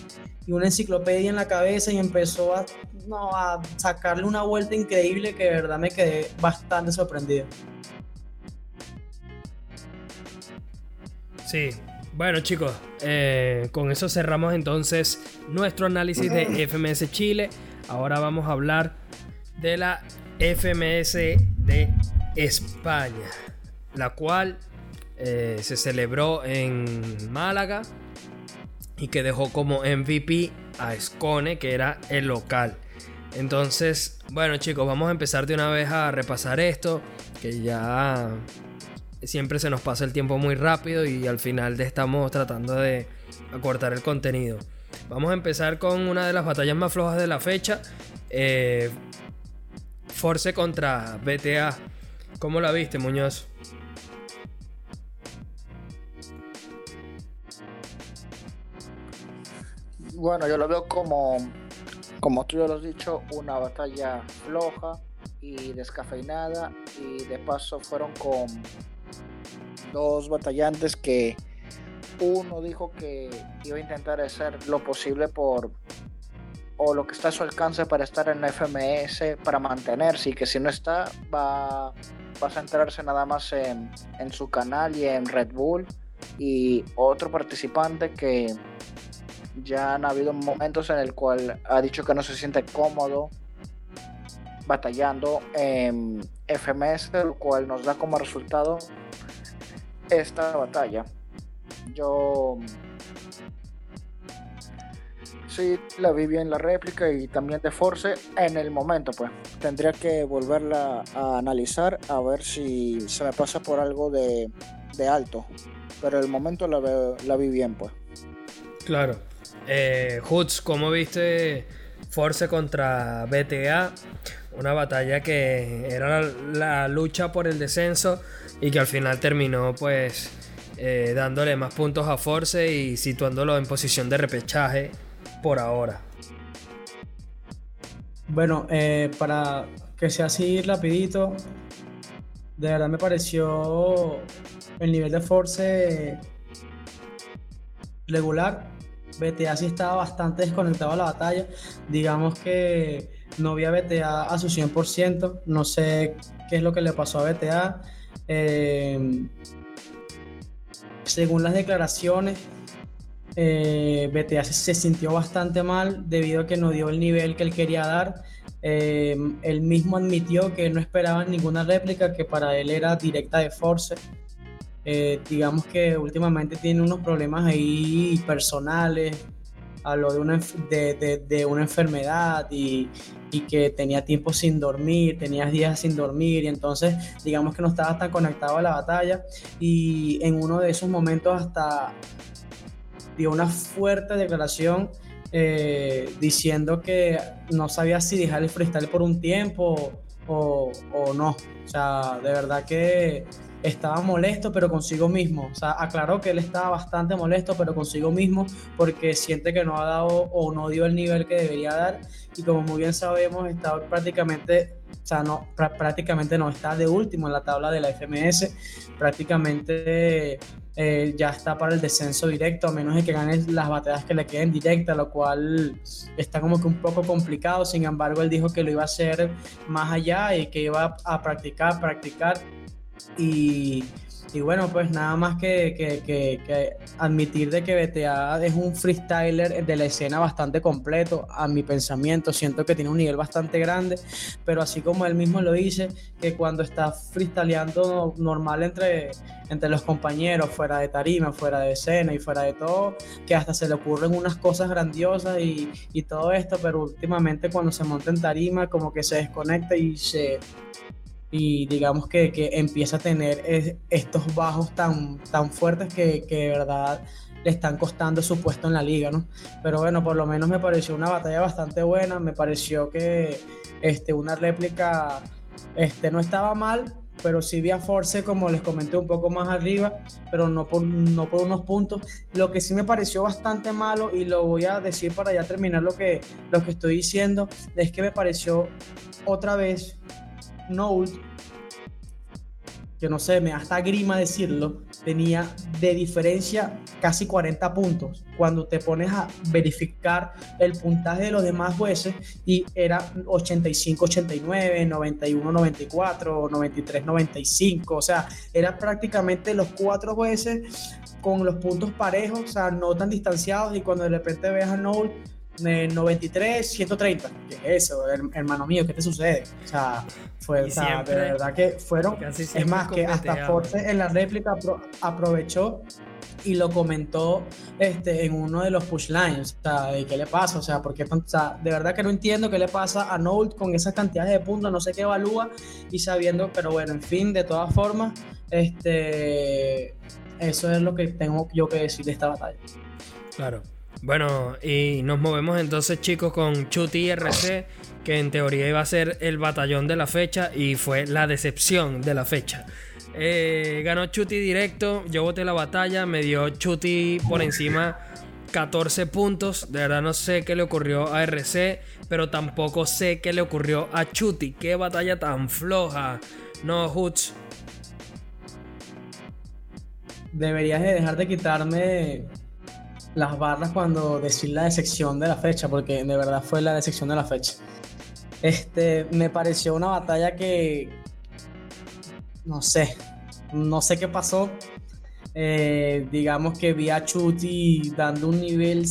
y una enciclopedia en la cabeza y empezó a, no, a sacarle una vuelta increíble que de verdad me quedé bastante sorprendido. Sí, bueno chicos, eh, con eso cerramos entonces nuestro análisis de FMS Chile. Ahora vamos a hablar de la FMS de España, la cual eh, se celebró en Málaga y que dejó como MVP a Escone, que era el local. Entonces, bueno chicos, vamos a empezar de una vez a repasar esto, que ya siempre se nos pasa el tiempo muy rápido y al final estamos tratando de acortar el contenido. Vamos a empezar con una de las batallas más flojas de la fecha. Eh, Force contra BTA. ¿Cómo la viste, Muñoz? Bueno, yo lo veo como, como tú ya lo has dicho, una batalla floja y descafeinada. Y de paso fueron con dos batallantes que uno dijo que iba a intentar hacer lo posible por o lo que está a su alcance para estar en la FMS para mantenerse y que si no está va, a centrarse nada más en, en su canal y en Red Bull. Y otro participante que ya han habido momentos en el cual ha dicho que no se siente cómodo batallando en FMS, lo cual nos da como resultado esta batalla. Yo sí la vi bien la réplica y también de Force en el momento, pues. Tendría que volverla a analizar a ver si se me pasa por algo de, alto. Pero el momento la, la vi bien, pues. Claro. Eh, ¿cómo viste Force contra BTA? Una batalla que era la lucha por el descenso y que al final terminó pues eh, dándole más puntos a Force y situándolo en posición de repechaje por ahora. Bueno, eh, para que sea así rapidito, de verdad me pareció el nivel de Force regular. BTA sí estaba bastante desconectado a la batalla. Digamos que no vi a BTA a su 100%. No sé qué es lo que le pasó a BTA. Eh, según las declaraciones, eh, BTA se, sintió bastante mal debido a que no dio el nivel que él quería dar. Eh, él mismo admitió que no esperaba ninguna réplica, que para él era directa de Force. digamos que últimamente tiene unos problemas ahí personales, habló de una, de, de, una enfermedad y, y, que tenía tiempo sin dormir, tenía días sin dormir y entonces digamos que no estaba tan conectado a la batalla y en uno de esos momentos hasta dio una fuerte declaración eh, diciendo que no sabía si dejar el freestyle por un tiempo o, o no. O sea, de verdad que estaba molesto, pero consigo mismo. O sea, aclaró que él estaba bastante molesto, pero consigo mismo, porque siente que no ha dado o no dio el nivel que debería dar. Y como muy bien sabemos, está prácticamente, o sea, no, prácticamente no está de último en la tabla de la FMS. Prácticamente eh, ya está para el descenso directo, a menos de que gane las batallas que le queden directas, lo cual está como que un poco complicado. Sin embargo, él dijo que lo iba a hacer más allá y que iba a practicar, practicar y, bueno, pues nada más que, admitir de que BTA es un freestyler de la escena bastante completo, a mi pensamiento, siento que tiene un nivel bastante grande, pero así como él mismo lo dice, que cuando está freestyleando normal entre, entre los compañeros, fuera de tarima, fuera de escena y fuera de todo, que hasta se le ocurren unas cosas grandiosas y, y todo esto, pero últimamente cuando se monta en tarima como que se desconecta y se y digamos que, que, empieza a tener estos bajos tan, tan fuertes que, que, de verdad le están costando su puesto en la liga, ¿no? Pero bueno, por lo menos me pareció una batalla bastante buena, me pareció que este, una réplica este, no estaba mal, pero sí vi a Force, como les comenté, un poco más arriba, pero no por, no por unos puntos. Lo que sí me pareció bastante malo, y lo voy a decir para ya terminar lo que, lo que estoy diciendo, es que me pareció otra vez Note, que no sé, me hasta grima decirlo, tenía de diferencia casi 40 puntos. Cuando te pones a verificar el puntaje de los demás jueces y era 85-89, 91-94, 93-95, o sea, era prácticamente los cuatro jueces con los puntos parejos, o sea, no tan distanciados y cuando de repente ves a Noel 93, 130. ¿Qué es eso, hermano mío? ¿Qué te sucede? O sea, fue, de verdad que fueron. Es más, que hasta Force en la réplica aprovechó y lo comentó este, en uno de los pushlines. O sea, ¿y qué le pasa? O sea, porque o sea, de verdad que no entiendo qué le pasa a Nolt con esas cantidades de puntos, no sé qué evalúa y sabiendo, pero bueno, en fin, de todas formas, este, eso es lo que tengo yo que decir de esta batalla. Claro. Bueno, y nos movemos entonces, chicos, con Chuti RC, que en teoría iba a ser el batallón de la fecha y fue la decepción de la fecha. Eh, ganó Chuti directo, yo voté la batalla, me dio Chuti por encima 14 puntos. De verdad no sé qué le ocurrió a RC, pero tampoco sé qué le ocurrió a Chuti. Qué batalla tan floja. No, Hoots. Deberías dejar de quitarme las barras cuando decir la decepción de la fecha, porque de verdad fue la decepción de la fecha. Este, me pareció una batalla que, no sé, no sé qué pasó. Eh, digamos que vi a Chuti dando un nivel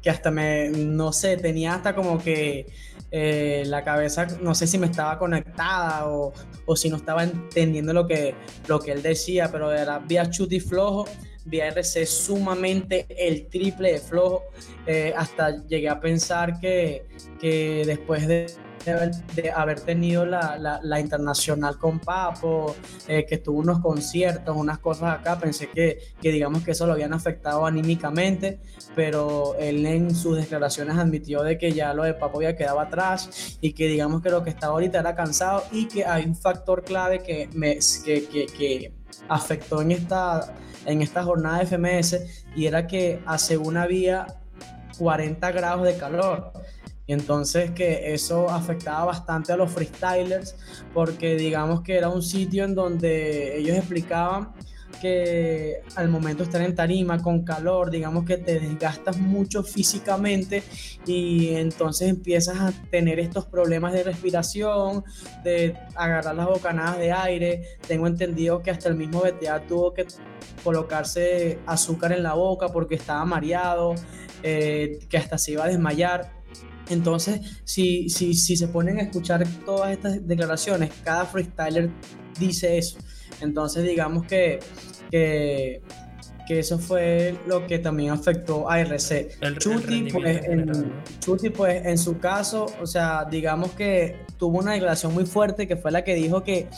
que hasta me, no sé, tenía hasta como que eh, la cabeza, no sé si me estaba conectada o, o, si no estaba entendiendo lo que, lo que él decía, pero verdad vi a Chuti flojo VRC sumamente el triple de flojo. Eh, hasta llegué a pensar que, que después de, de, haber, tenido la, la, internacional con Papo, eh, que tuvo unos conciertos, unas cosas acá, pensé que, que, digamos que eso lo habían afectado anímicamente, pero él en sus declaraciones admitió de que ya lo de Papo ya quedaba atrás y que digamos que lo que estaba ahorita era cansado y que hay un factor clave que, me, que, que, que afectó en esta en esta jornada de FMS y era que hace una había 40 grados de calor. Y entonces que eso afectaba bastante a los freestylers porque digamos que era un sitio en donde ellos explicaban que al momento de estar en tarima con calor, digamos que te desgastas mucho físicamente y entonces empiezas a tener estos problemas de respiración, de agarrar las bocanadas de aire. Tengo entendido que hasta el mismo BTA tuvo que colocarse azúcar en la boca porque estaba mareado, eh, que hasta se iba a desmayar. Entonces, si, si, si se ponen a escuchar todas estas declaraciones, cada freestyler dice eso. Entonces, digamos que, que, que eso fue lo que también afectó a RC. El, Chuti, pues, en, Chuti, pues, en su caso, o sea, digamos que tuvo una declaración muy fuerte que fue la que dijo que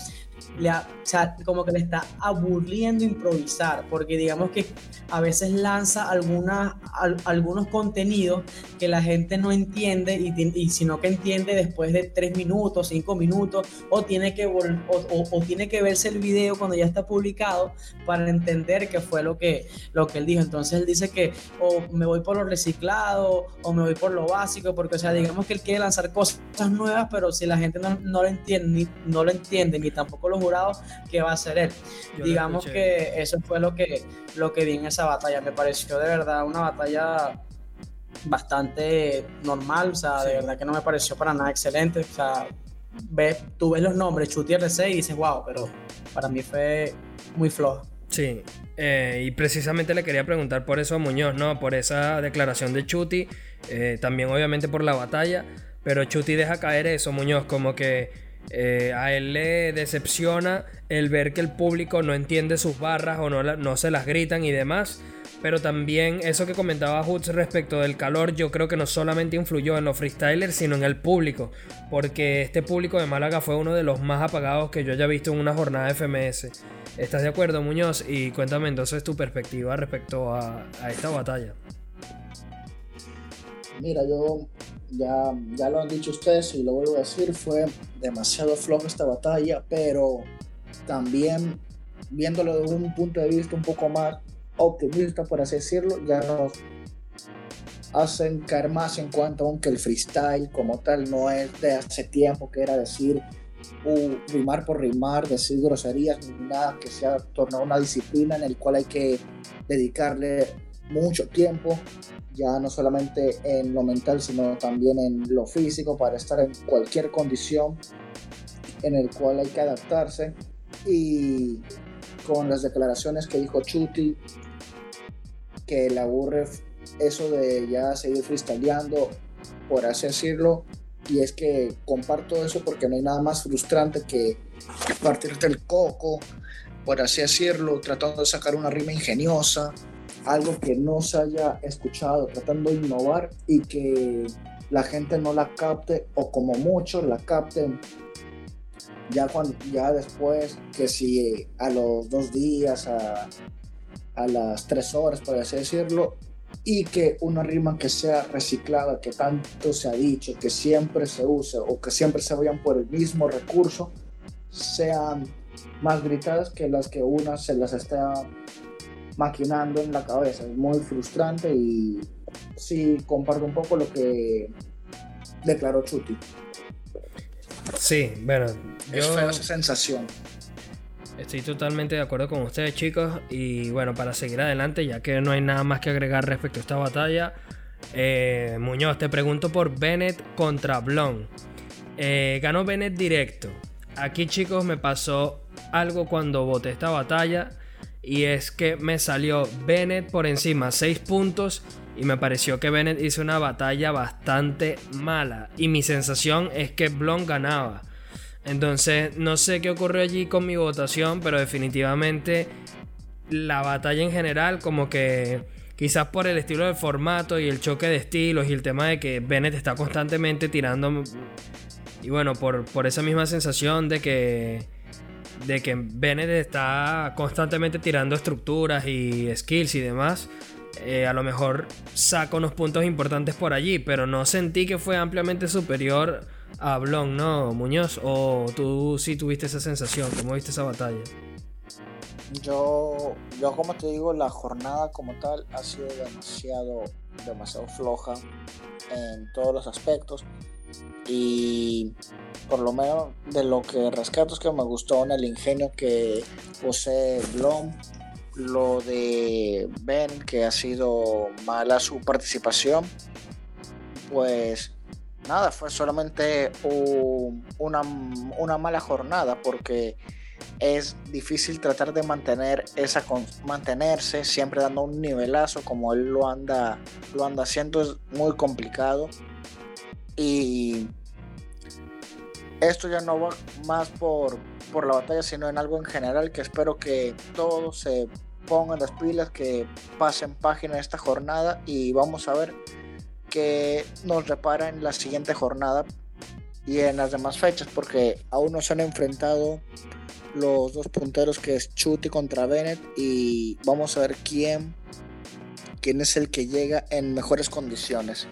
le o sea, como que le está aburriendo improvisar, porque digamos que a veces lanza algunos contenidos que la gente no entiende y, y, sino que entiende después de tres minutos, cinco minutos, o tiene, que o, tiene que verse el video cuando ya está publicado para entender qué fue lo que, lo que él dijo. Entonces él dice que o me voy por lo reciclado o me voy por lo básico, porque o sea, digamos que él quiere lanzar cosas nuevas, pero si la gente no, no lo entiende, ni, no lo entiende, ni tampoco lo jurado, ¿qué va a hacer él? Digamos que eso fue lo que, lo que vi en esa batalla. Me pareció de verdad una batalla bastante normal, o sea, de verdad que no me pareció para nada excelente. O sea, ves, tú ves los nombres, Chuti RC y dices, wow, pero para mí fue muy flojo. Sí, eh, y precisamente le quería preguntar por eso a Muñoz, ¿no? Por esa declaración de Chuti, eh, también obviamente por la batalla, pero Chuti deja caer eso, Muñoz, como que eh, a él le decepciona el ver que el público no entiende sus barras o no, no se las gritan y demás. Pero también eso que comentaba Hoods respecto del calor, yo creo que no solamente influyó en los freestylers, sino en el público. Porque este público de Málaga fue uno de los más apagados que yo haya visto en una jornada de FMS. ¿Estás de acuerdo, Muñoz? Y cuéntame entonces tu perspectiva respecto a, a esta batalla. Mira, yo ya, ya lo han dicho ustedes y lo vuelvo a decir, fue demasiado flojo esta batalla, pero también viéndolo desde un punto de vista un poco más optimista, por así decirlo, ya nos hacen caer más en cuanto aunque el freestyle como tal no es de hace tiempo, que era decir uh, rimar por rimar, decir groserías, nada, que sea tornado una disciplina en el cual hay que dedicarle mucho tiempo, ya no solamente en lo mental, sino también en lo físico, para estar en cualquier condición en el cual hay que adaptarse. Y con las declaraciones que dijo Chuti, que le aburre eso de ya seguir freestyleando, por así decirlo, y es que comparto eso porque no hay nada más frustrante que partirte el coco, por así decirlo, tratando de sacar una rima ingeniosa, algo que no se haya escuchado, tratando de innovar y que la gente no la capte o como mucho la capten ya, cuando, ya después que si a los dos días, a, a las tres horas, por así decirlo, y que una rima que sea reciclada, que tanto se ha dicho, que siempre se use o que siempre se vayan por el mismo recurso, sean más gritadas que las que una se las está maquinando en la cabeza. Es muy frustrante y sí comparto un poco lo que declaró Chuti. Sí, bueno, yo... Es esa sensación. Estoy totalmente de acuerdo con ustedes, chicos. Y bueno, para seguir adelante, ya que no hay nada más que agregar respecto a esta batalla, eh, Muñoz, te pregunto por Bennett contra Blon. Eh, ganó Bennett directo. Aquí, chicos, me pasó algo cuando voté esta batalla. Y es que me salió Bennett por encima 6 puntos. Y me pareció que Bennett hizo una batalla bastante mala. Y mi sensación es que Blon ganaba. Entonces, no sé qué ocurrió allí con mi votación, pero definitivamente la batalla en general, como que quizás por el estilo del formato y el choque de estilos y el tema de que Bennett está constantemente tirando. Y bueno, por, por esa misma sensación de que. De que Bennett está constantemente tirando estructuras y skills y demás. Eh, a lo mejor saco unos puntos importantes por allí, pero no sentí que fue ampliamente superior a Blon, ¿no, Muñoz? ¿O tú sí tuviste esa sensación? ¿Cómo viste esa batalla? Yo, yo como te digo, la jornada como tal ha sido demasiado, demasiado floja en todos los aspectos. Y por lo menos de lo que rescato es que me gustó en el ingenio que posee Blon lo de Ben, que ha sido mala su participación, pues nada, fue solamente una, una, mala jornada porque es difícil tratar de mantener esa mantenerse siempre dando un nivelazo como él lo anda lo anda haciendo es muy complicado. Y esto ya no va más por, por la batalla sino en algo en general que espero que todo se pongan las pilas, que pasen página esta jornada y vamos a ver qué nos repara en la siguiente jornada y en las demás fechas, porque aún no se han enfrentado los dos punteros que es Chuti contra Bennett y vamos a ver quién, quién es el que llega en mejores condiciones.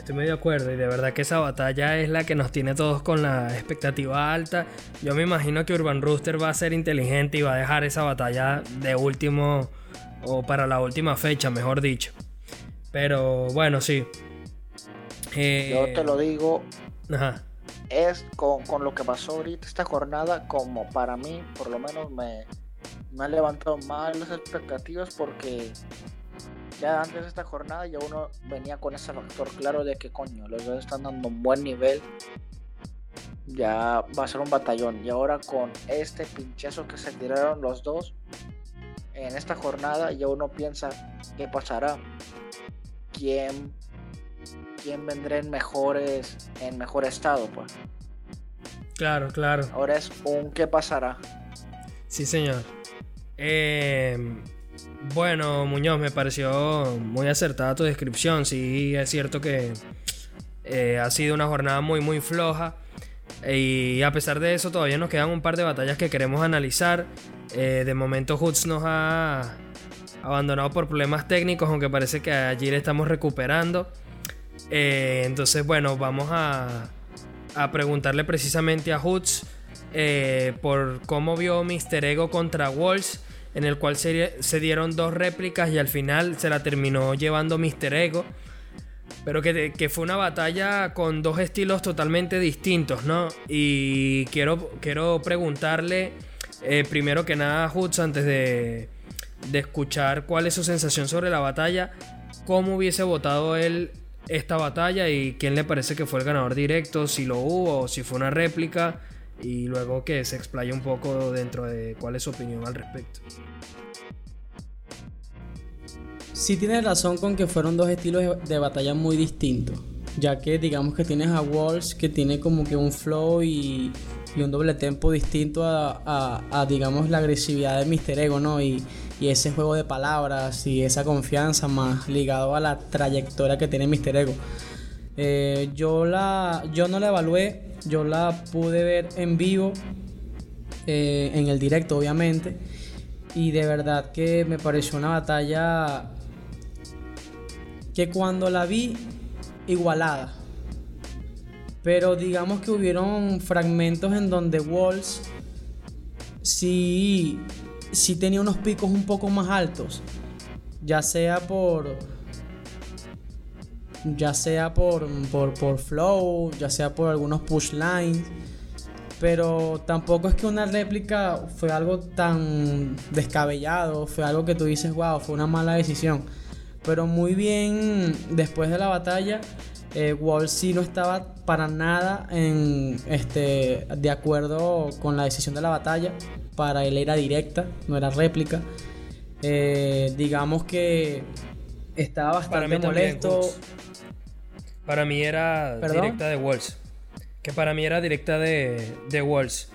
Estoy de acuerdo y de verdad que esa batalla es la que nos tiene todos con la expectativa alta. Yo me imagino que Urban Rooster va a ser inteligente y va a dejar esa batalla de último o para la última fecha, mejor dicho. Pero bueno, sí. Eh, Yo te lo digo. Es con, lo que pasó ahorita esta jornada, como para mí, por lo menos me, me ha levantado más las expectativas porque ya antes de esta jornada ya uno venía con ese factor claro de que coño, los dos están dando un buen nivel. Ya va a ser un batallón. Y ahora con este pinchazo que se tiraron los dos en esta jornada, ya uno piensa qué pasará. ¿Quién, quién vendrá en mejores en mejor estado, pues? Claro, claro. Ahora es un qué pasará. Sí, señor. Eh, bueno, Muñoz, me pareció muy acertada tu descripción. Sí, es cierto que eh, ha sido una jornada muy, muy floja. Y a pesar de eso, todavía nos quedan un par de batallas que queremos analizar. Eh, de momento, Hoods nos ha abandonado por problemas técnicos, aunque parece que allí le estamos recuperando. Eh, entonces, bueno, vamos a, a preguntarle precisamente a Hoods por cómo vio Mr. Ego contra Walls en el cual se, dieron dos réplicas y al final se la terminó llevando Mr. Ego. Pero que, fue una batalla con dos estilos totalmente distintos, ¿no? Y quiero, quiero preguntarle, eh, primero que nada, Hoods, antes de, de escuchar cuál es su sensación sobre la batalla, cómo hubiese votado él esta batalla y quién le parece que fue el ganador directo, si lo hubo o si fue una réplica y luego que se explaye un poco dentro de cuál es su opinión al respecto. Sí tienes razón con que fueron dos estilos de batalla muy distintos, ya que digamos que tienes a Walls que tiene como que un flow y, un doble tempo distinto a, digamos la agresividad de Mr. Ego, ¿no? Y, ese juego de palabras y esa confianza más ligado a la trayectoria que tiene Mr. Ego. Eh, yo, la, yo no la evalué yo la pude ver en vivo, eh, en el directo obviamente, y de verdad que me pareció una batalla que cuando la vi igualada. Pero digamos que hubieron fragmentos en donde Walls sí, sí tenía unos picos un poco más altos. Ya sea por ya sea por, por, flow, ya sea por algunos push lines. Pero tampoco es que una réplica fue algo tan descabellado, fue algo que tú dices, wow, fue una mala decisión. Pero muy bien, después de la batalla, eh, Wall sí no estaba para nada en, este, de acuerdo con la decisión de la batalla. Para él era directa, no era réplica. Eh, digamos que estaba bastante molesto. Para mí era directa de Walls. Que para mí era directa de, de Walls.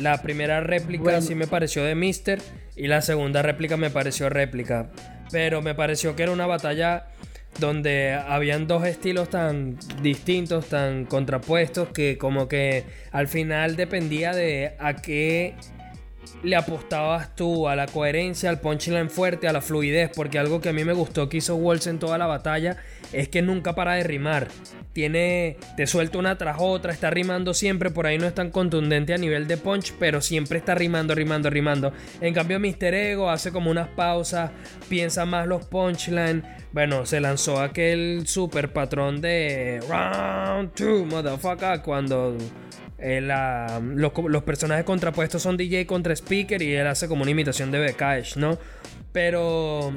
La primera réplica sí me pareció de Mister. Y la segunda réplica me pareció réplica. Pero me pareció que era una batalla donde habían dos estilos tan distintos, tan contrapuestos, que como que al final dependía de a qué le apostabas tú, a la coherencia, al punchline fuerte, a la fluidez, porque algo que a mí me gustó que hizo Walls en toda la batalla es que nunca para de rimar. Tiene, te suelta una tras otra, está rimando siempre, por ahí no es tan contundente a nivel de punch, pero siempre está rimando, rimando, rimando. En cambio, Mr. Ego hace como unas pausas, piensa más los punchlines. Bueno, se lanzó aquel super patrón de Round 2, motherfucker, cuando eh, los, personajes contrapuestos son DJ contra speaker y él hace como una imitación de Bekash, ¿no? Pero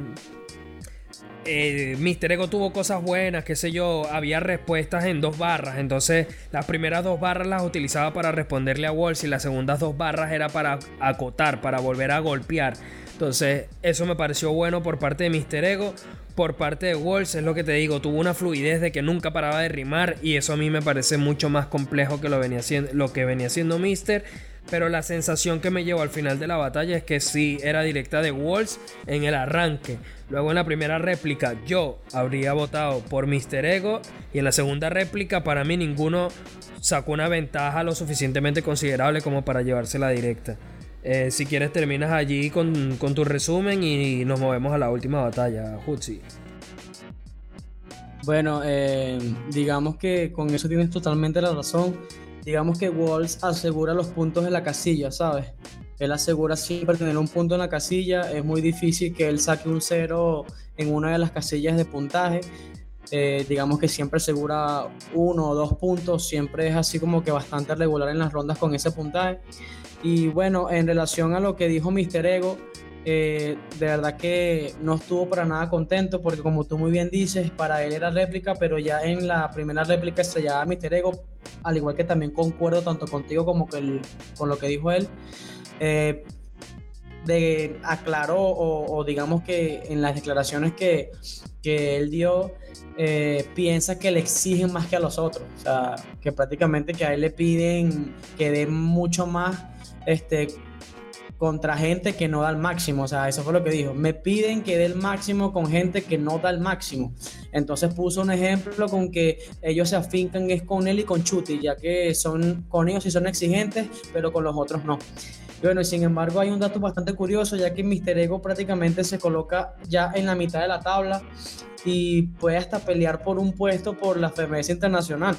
eh, Mister Ego tuvo cosas buenas, qué sé yo, había respuestas en dos barras, entonces las primeras dos barras las utilizaba para responderle a Walls y las segundas dos barras era para acotar, para volver a golpear. Entonces eso me pareció bueno por parte de Mister Ego, por parte de Walls es lo que te digo, tuvo una fluidez de que nunca paraba de rimar y eso a mí me parece mucho más complejo que lo, venía lo que venía haciendo Mister. pero la sensación que me llevó al final de la batalla es que sí era directa de Walls en el arranque. Luego en la primera réplica yo habría votado por Mr. Ego y en la segunda réplica para mí ninguno sacó una ventaja lo suficientemente considerable como para llevársela directa. Eh, si quieres terminas allí con, tu resumen y nos movemos a la última batalla, Hutsi. Bueno, eh, digamos que con eso tienes totalmente la razón digamos que Walls asegura los puntos en la casilla, ¿sabes? Él asegura siempre tener un punto en la casilla. Es muy difícil que él saque un cero en una de las casillas de puntaje. Eh, digamos que siempre asegura uno o dos puntos. Siempre es así como que bastante regular en las rondas con ese puntaje. Y bueno, en relación a lo que dijo Mr. Ego, eh, de verdad que no estuvo para nada contento porque como tú muy bien dices, para él era réplica, pero ya en la primera réplica llamaba Mr. Ego, al igual que también concuerdo tanto contigo como que con lo que dijo él. Eh, de, aclaró o, digamos que en las declaraciones que, que él dio, eh, piensa que le exigen más que a los otros. O sea, que prácticamente que a él le piden que dé mucho más este, contra gente que no da el máximo. O sea, eso fue lo que dijo. Me piden que dé el máximo con gente que no da el máximo. Entonces puso un ejemplo con que ellos se afincan es con él y con Chuti, ya que son con ellos sí son exigentes, pero con los otros no. Y bueno, sin embargo, hay un dato bastante curioso, ya que Mister Ego prácticamente se coloca ya en la mitad de la tabla y puede hasta pelear por un puesto por la FMS Internacional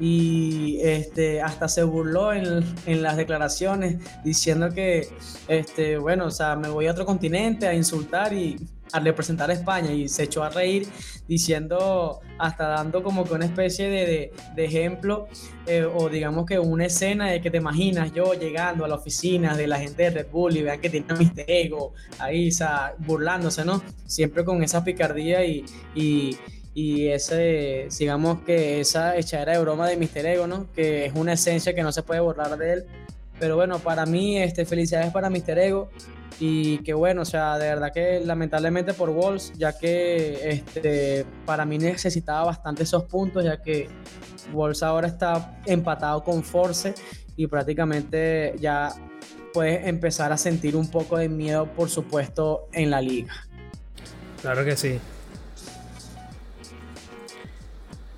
y este, hasta se burló en, en, las declaraciones diciendo que, este, bueno, o sea, me voy a otro continente a insultar y a representar a España y se echó a reír diciendo, hasta dando como que una especie de, de, ejemplo eh, o digamos que una escena de que te imaginas yo llegando a la oficina de la gente de Red Bull y vean que tiene mi ego ahí, o sea, burlándose, ¿no? Siempre con esa picardía y y ese, digamos que esa echadera de broma de Mister Ego, ¿no? Que es una esencia que no se puede borrar de él. Pero bueno, para mí, este, felicidades para Mister Ego. Y que bueno, o sea, de verdad que lamentablemente por Wolves, ya que este, para mí necesitaba bastante esos puntos, ya que Wolves ahora está empatado con Force y prácticamente ya puede empezar a sentir un poco de miedo, por supuesto, en la liga. Claro que sí.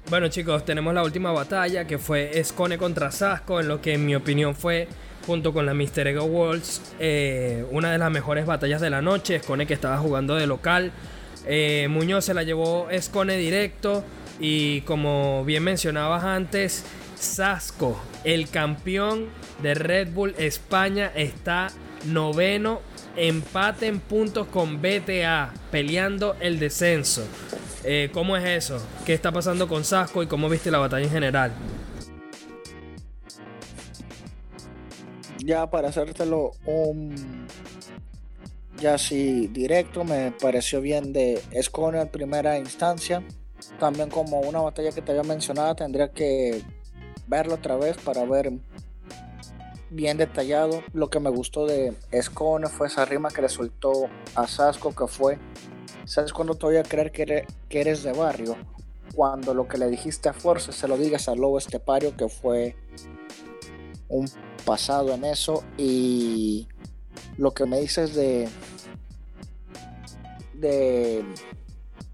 Bueno chicos, tenemos la última batalla que fue Escone contra Sasco, en lo que en mi opinión fue, junto con la Mister Ego Worlds, eh, una de las mejores batallas de la noche. Escone que estaba jugando de local. Eh, Muñoz se la llevó Escone directo y como bien mencionabas antes, Sasco, el campeón de Red Bull España, está noveno, empate en puntos con BTA, peleando el descenso. Eh, ¿Cómo es eso? ¿Qué está pasando con Sasco y cómo viste la batalla en general? Ya para hacértelo un ya así directo, me pareció bien de Escone en primera instancia. También como una batalla que te había mencionado, tendría que verlo otra vez para ver bien detallado. Lo que me gustó de Escone fue esa rima que le soltó a Sasco, que fue ¿Sabes cuándo te voy a creer que eres, de barrio? Cuando lo que le dijiste a Force se lo digas al Lobo Estepario, que fue un pasado en eso. Y lo que me dices de. de.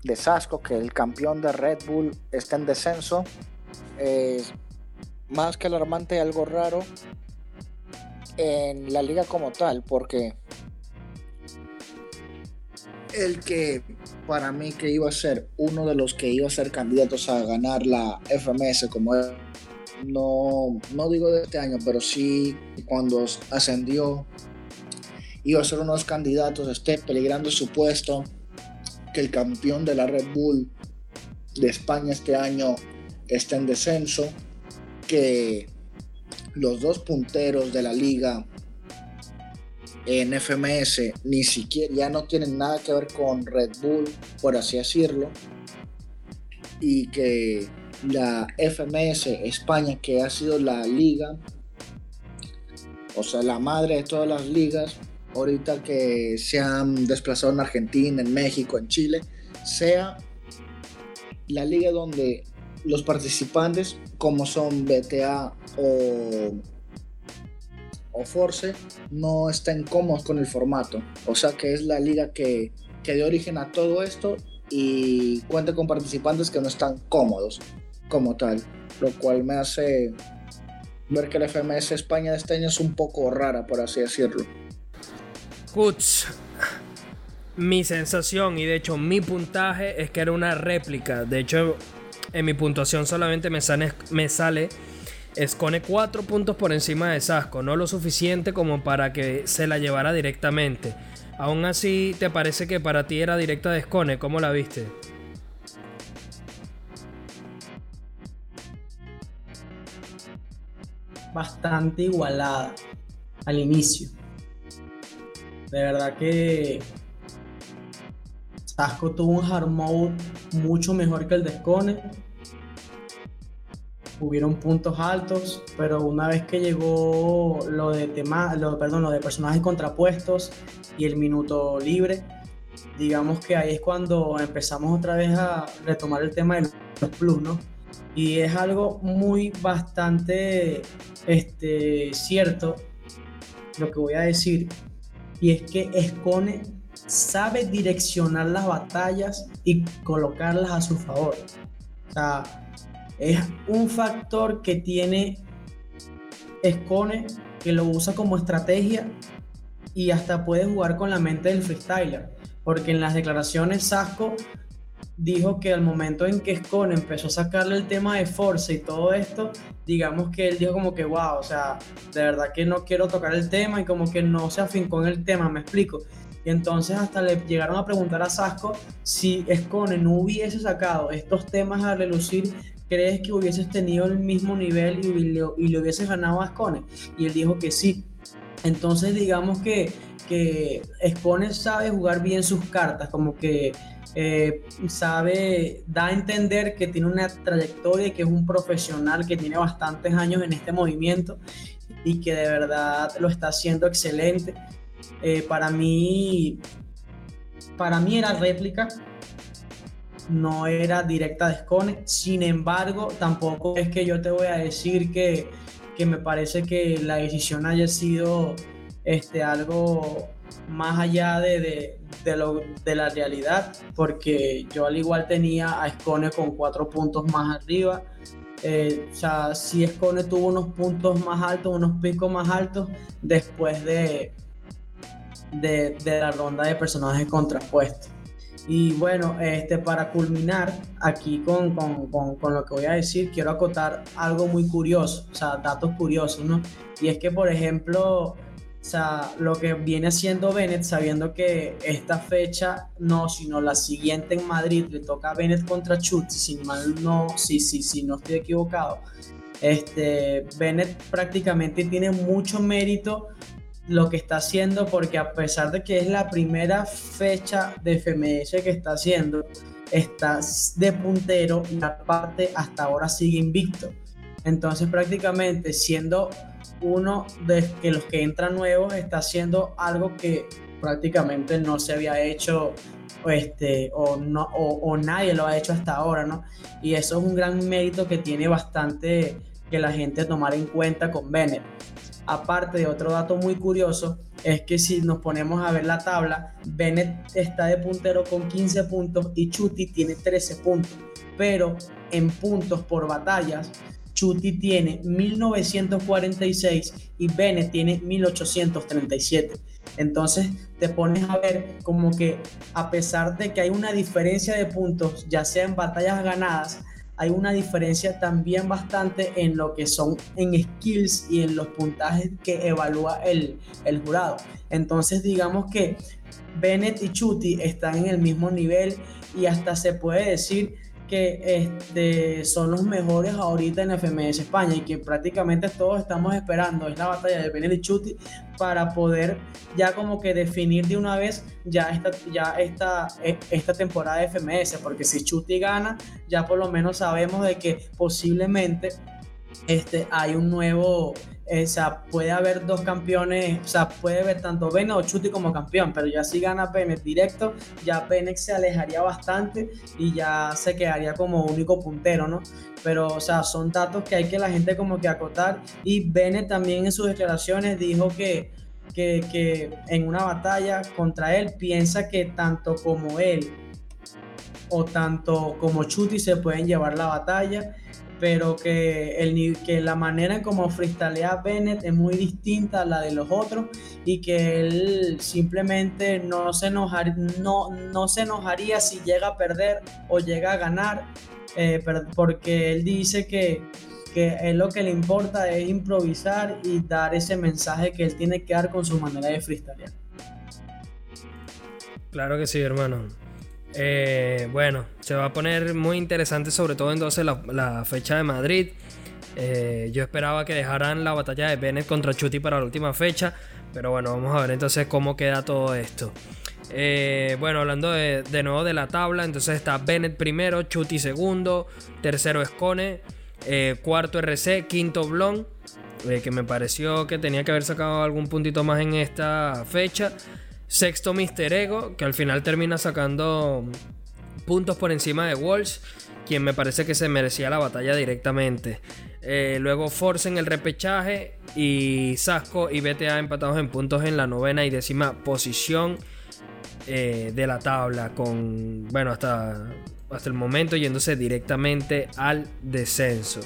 de Sasco, que el campeón de Red Bull está en descenso. Es más que alarmante, algo raro en la liga como tal, porque el que para mí que iba a ser uno de los que iba a ser candidatos a ganar la FMS como no, no digo de este año, pero sí cuando ascendió iba a ser uno de los candidatos, esté peligrando su puesto, que el campeón de la Red Bull de España este año está en descenso, que los dos punteros de la liga en FMS ni siquiera ya no tienen nada que ver con Red Bull, por así decirlo, y que la FMS España, que ha sido la liga, o sea, la madre de todas las ligas, ahorita que se han desplazado en Argentina, en México, en Chile, sea la liga donde los participantes, como son BTA o o Force no estén cómodos con el formato. O sea que es la liga que, que dio origen a todo esto y cuenta con participantes que no están cómodos como tal. Lo cual me hace ver que la FMS España de este año es un poco rara, por así decirlo. Kuts, mi sensación y de hecho mi puntaje es que era una réplica. De hecho, en mi puntuación solamente me sale, Escone 4 puntos por encima de Sasco, no lo suficiente como para que se la llevara directamente. Aún así, ¿te parece que para ti era directa de Escone? ¿Cómo la viste? Bastante igualada al inicio. De verdad que Sasco tuvo un hard mode mucho mejor que el de Escone hubieron puntos altos, pero una vez que llegó lo de tema, lo, perdón, lo de personajes contrapuestos y el minuto libre, digamos que ahí es cuando empezamos otra vez a retomar el tema de los plus, ¿no? Y es algo muy bastante este, cierto lo que voy a decir, y es que Escone sabe direccionar las batallas y colocarlas a su favor. O sea, es un factor que tiene Escone, que lo usa como estrategia y hasta puede jugar con la mente del freestyler. Porque en las declaraciones Sasco dijo que al momento en que Scone empezó a sacarle el tema de Force y todo esto, digamos que él dijo como que wow, o sea, de verdad que no quiero tocar el tema y como que no se afincó en el tema, me explico. Y entonces hasta le llegaron a preguntar a Sasco si Scone no hubiese sacado estos temas a relucir ¿crees que hubieses tenido el mismo nivel y, le, hubieses ganado a Scone? Y él dijo que sí. Entonces digamos que, que Scone sabe jugar bien sus cartas, como que eh, sabe, da a entender que tiene una trayectoria y que es un profesional que tiene bastantes años en este movimiento y que de verdad lo está haciendo excelente. Eh, para mí, para mí era réplica, no era directa de Scone. Sin embargo, tampoco es que yo te voy a decir que, me parece que la decisión haya sido este, algo más allá de, lo, de la realidad, porque yo al igual tenía a Scone con cuatro puntos más arriba. Eh, o sea, si Scone tuvo unos puntos más altos, unos picos más altos después de, de, de la ronda de personajes contrapuestos. Y bueno, este, para culminar aquí con, lo que voy a decir, quiero acotar algo muy curioso, o sea, datos curiosos, ¿no? Y es que, por ejemplo, o sea, lo que viene haciendo Bennett, sabiendo que esta fecha, no, sino la siguiente en Madrid, le toca a Bennett contra Chutz, si mal no, sí, sí, sí, no estoy equivocado. Este, Bennett prácticamente tiene mucho mérito lo que está haciendo porque a pesar de que es la primera fecha de FMS que está haciendo, está de puntero y aparte hasta ahora sigue invicto. Entonces prácticamente siendo uno de los que entran nuevos está haciendo algo que prácticamente no se había hecho este, o, no, o, nadie lo ha hecho hasta ahora, ¿no? Y eso es un gran mérito que tiene bastante que la gente tomar en cuenta con Bennett. Aparte de otro dato muy curioso, es que si nos ponemos a ver la tabla, Bennett está de puntero con 15 puntos y Chuti tiene 13 puntos. Pero en puntos por batallas, Chuti tiene 1946 y Bennett tiene 1837. Entonces te pones a ver como que a pesar de que hay una diferencia de puntos, ya sea en batallas ganadas, hay una diferencia también bastante en lo que son en skills y en los puntajes que evalúa el, el jurado. Entonces digamos que Bennett y Chuti están en el mismo nivel y hasta se puede decir que este, son los mejores ahorita en FMS España y que prácticamente todos estamos esperando. Es la batalla de Benedichuti para poder ya como que definir de una vez ya esta, ya esta, e, esta temporada de FMS, porque si Chuti gana, ya por lo menos sabemos de que posiblemente este, hay un nuevo o sea, puede haber dos campeones, o sea, puede haber tanto Bennett o Chuti como campeón, pero ya si gana Bennett directo, ya Bennett se alejaría bastante y ya se quedaría como único puntero, ¿no? Pero, o sea, son datos que hay que la gente como que acotar y Bennett también en sus declaraciones dijo que, que, que en una batalla contra él piensa que tanto como él o tanto como Chuti se pueden llevar la batalla pero que, el, que la manera en como freestalea Bennett es muy distinta a la de los otros y que él simplemente no se, enojar, no, no se enojaría si llega a perder o llega a ganar, eh, porque él dice que, que él lo que le importa es improvisar y dar ese mensaje que él tiene que dar con su manera de freestylear. Claro que sí, hermano. Eh, bueno, se va a poner muy interesante, sobre todo entonces la, fecha de Madrid. Eh, yo esperaba que dejaran la batalla de Bennett contra Chuti para la última fecha, pero bueno, vamos a ver entonces cómo queda todo esto. Eh, bueno, hablando de, nuevo de la tabla, entonces está Bennett primero, Chuti segundo, tercero Escone, cuarto RC, quinto Blon, que me pareció que tenía que haber sacado algún puntito más en esta fecha. Sexto Mister Ego, que al final termina sacando puntos por encima de Walsh, quien me parece que se merecía la batalla directamente. Eh, luego Force en el repechaje y Sasco y BTA empatados en puntos en la novena y décima posición eh, de la tabla, con, bueno, hasta, hasta el momento yéndose directamente al descenso.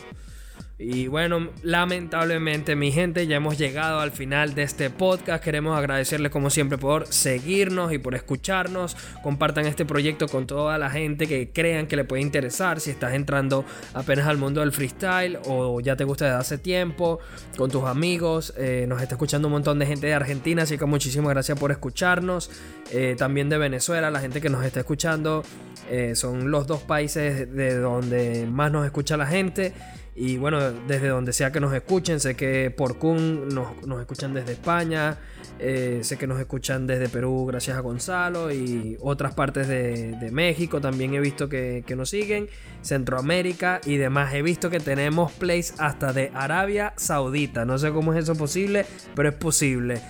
Y bueno, lamentablemente mi gente, ya hemos llegado al final de este podcast. Queremos agradecerles como siempre por seguirnos y por escucharnos. Compartan este proyecto con toda la gente que crean que le puede interesar. Si estás entrando apenas al mundo del freestyle o ya te gusta desde hace tiempo, con tus amigos. Eh, nos está escuchando un montón de gente de Argentina, así que muchísimas gracias por escucharnos. Eh, también de Venezuela, la gente que nos está escuchando. Eh, son los dos países de donde más nos escucha la gente. Y bueno, desde donde sea que nos escuchen, sé que por Kun nos, escuchan desde España, eh, sé que nos escuchan desde Perú gracias a Gonzalo y otras partes de, México también he visto que, nos siguen, Centroamérica y demás. He visto que tenemos plays hasta de Arabia Saudita, no sé cómo es eso posible, pero es posible.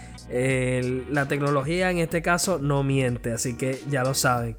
la tecnología en este caso no miente, así que ya lo saben.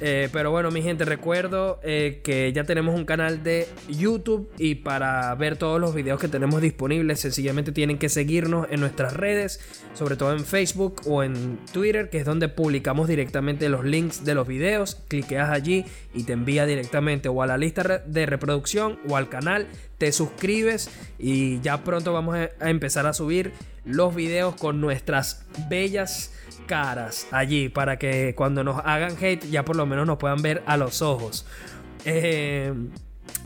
Eh, pero bueno, mi gente, recuerdo eh, que ya tenemos un canal de YouTube y para ver todos los videos que tenemos disponibles, sencillamente tienen que seguirnos en nuestras redes, sobre todo en Facebook o en Twitter, que es donde publicamos directamente los links de los videos. Cliqueas allí y te envía directamente o a la lista de reproducción o al canal. Te suscribes y ya pronto vamos a empezar a subir los videos con nuestras bellas caras allí para que cuando nos hagan hate ya por lo menos nos puedan ver a los ojos. Eh,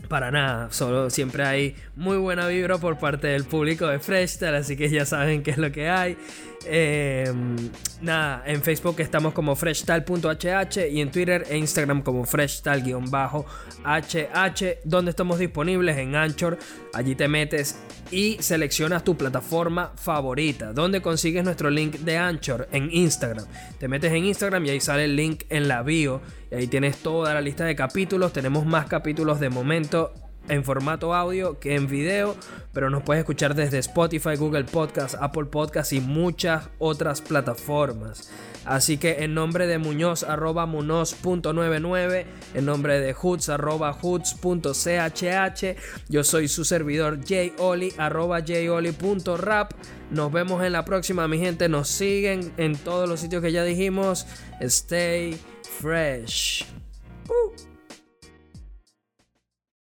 para nada, solo siempre hay muy buena vibra por parte del público de Freshtal, así que ya saben qué es lo que hay. Em, nada, en Facebook estamos como freshtal.hh y en Twitter e Instagram como freshtal-hh, donde estamos disponibles en Anchor. Allí te metes y seleccionas tu plataforma favorita, donde consigues nuestro link de Anchor en Instagram. Te metes en Instagram y ahí sale el link en la bio. Y ahí tienes toda la lista de capítulos. Tenemos más capítulos de momento en formato audio que en video, pero nos puedes escuchar desde Spotify, Google Podcast, Apple Podcast y muchas otras plataformas. Así que en nombre de Muñoz arroba Munoz.99, en nombre de Hoods arroba Hoods.chhh, yo soy su servidor Joli arroba Joli.rap. Nos vemos en la próxima, mi gente. Nos siguen en todos los sitios que ya dijimos. Stay fresh.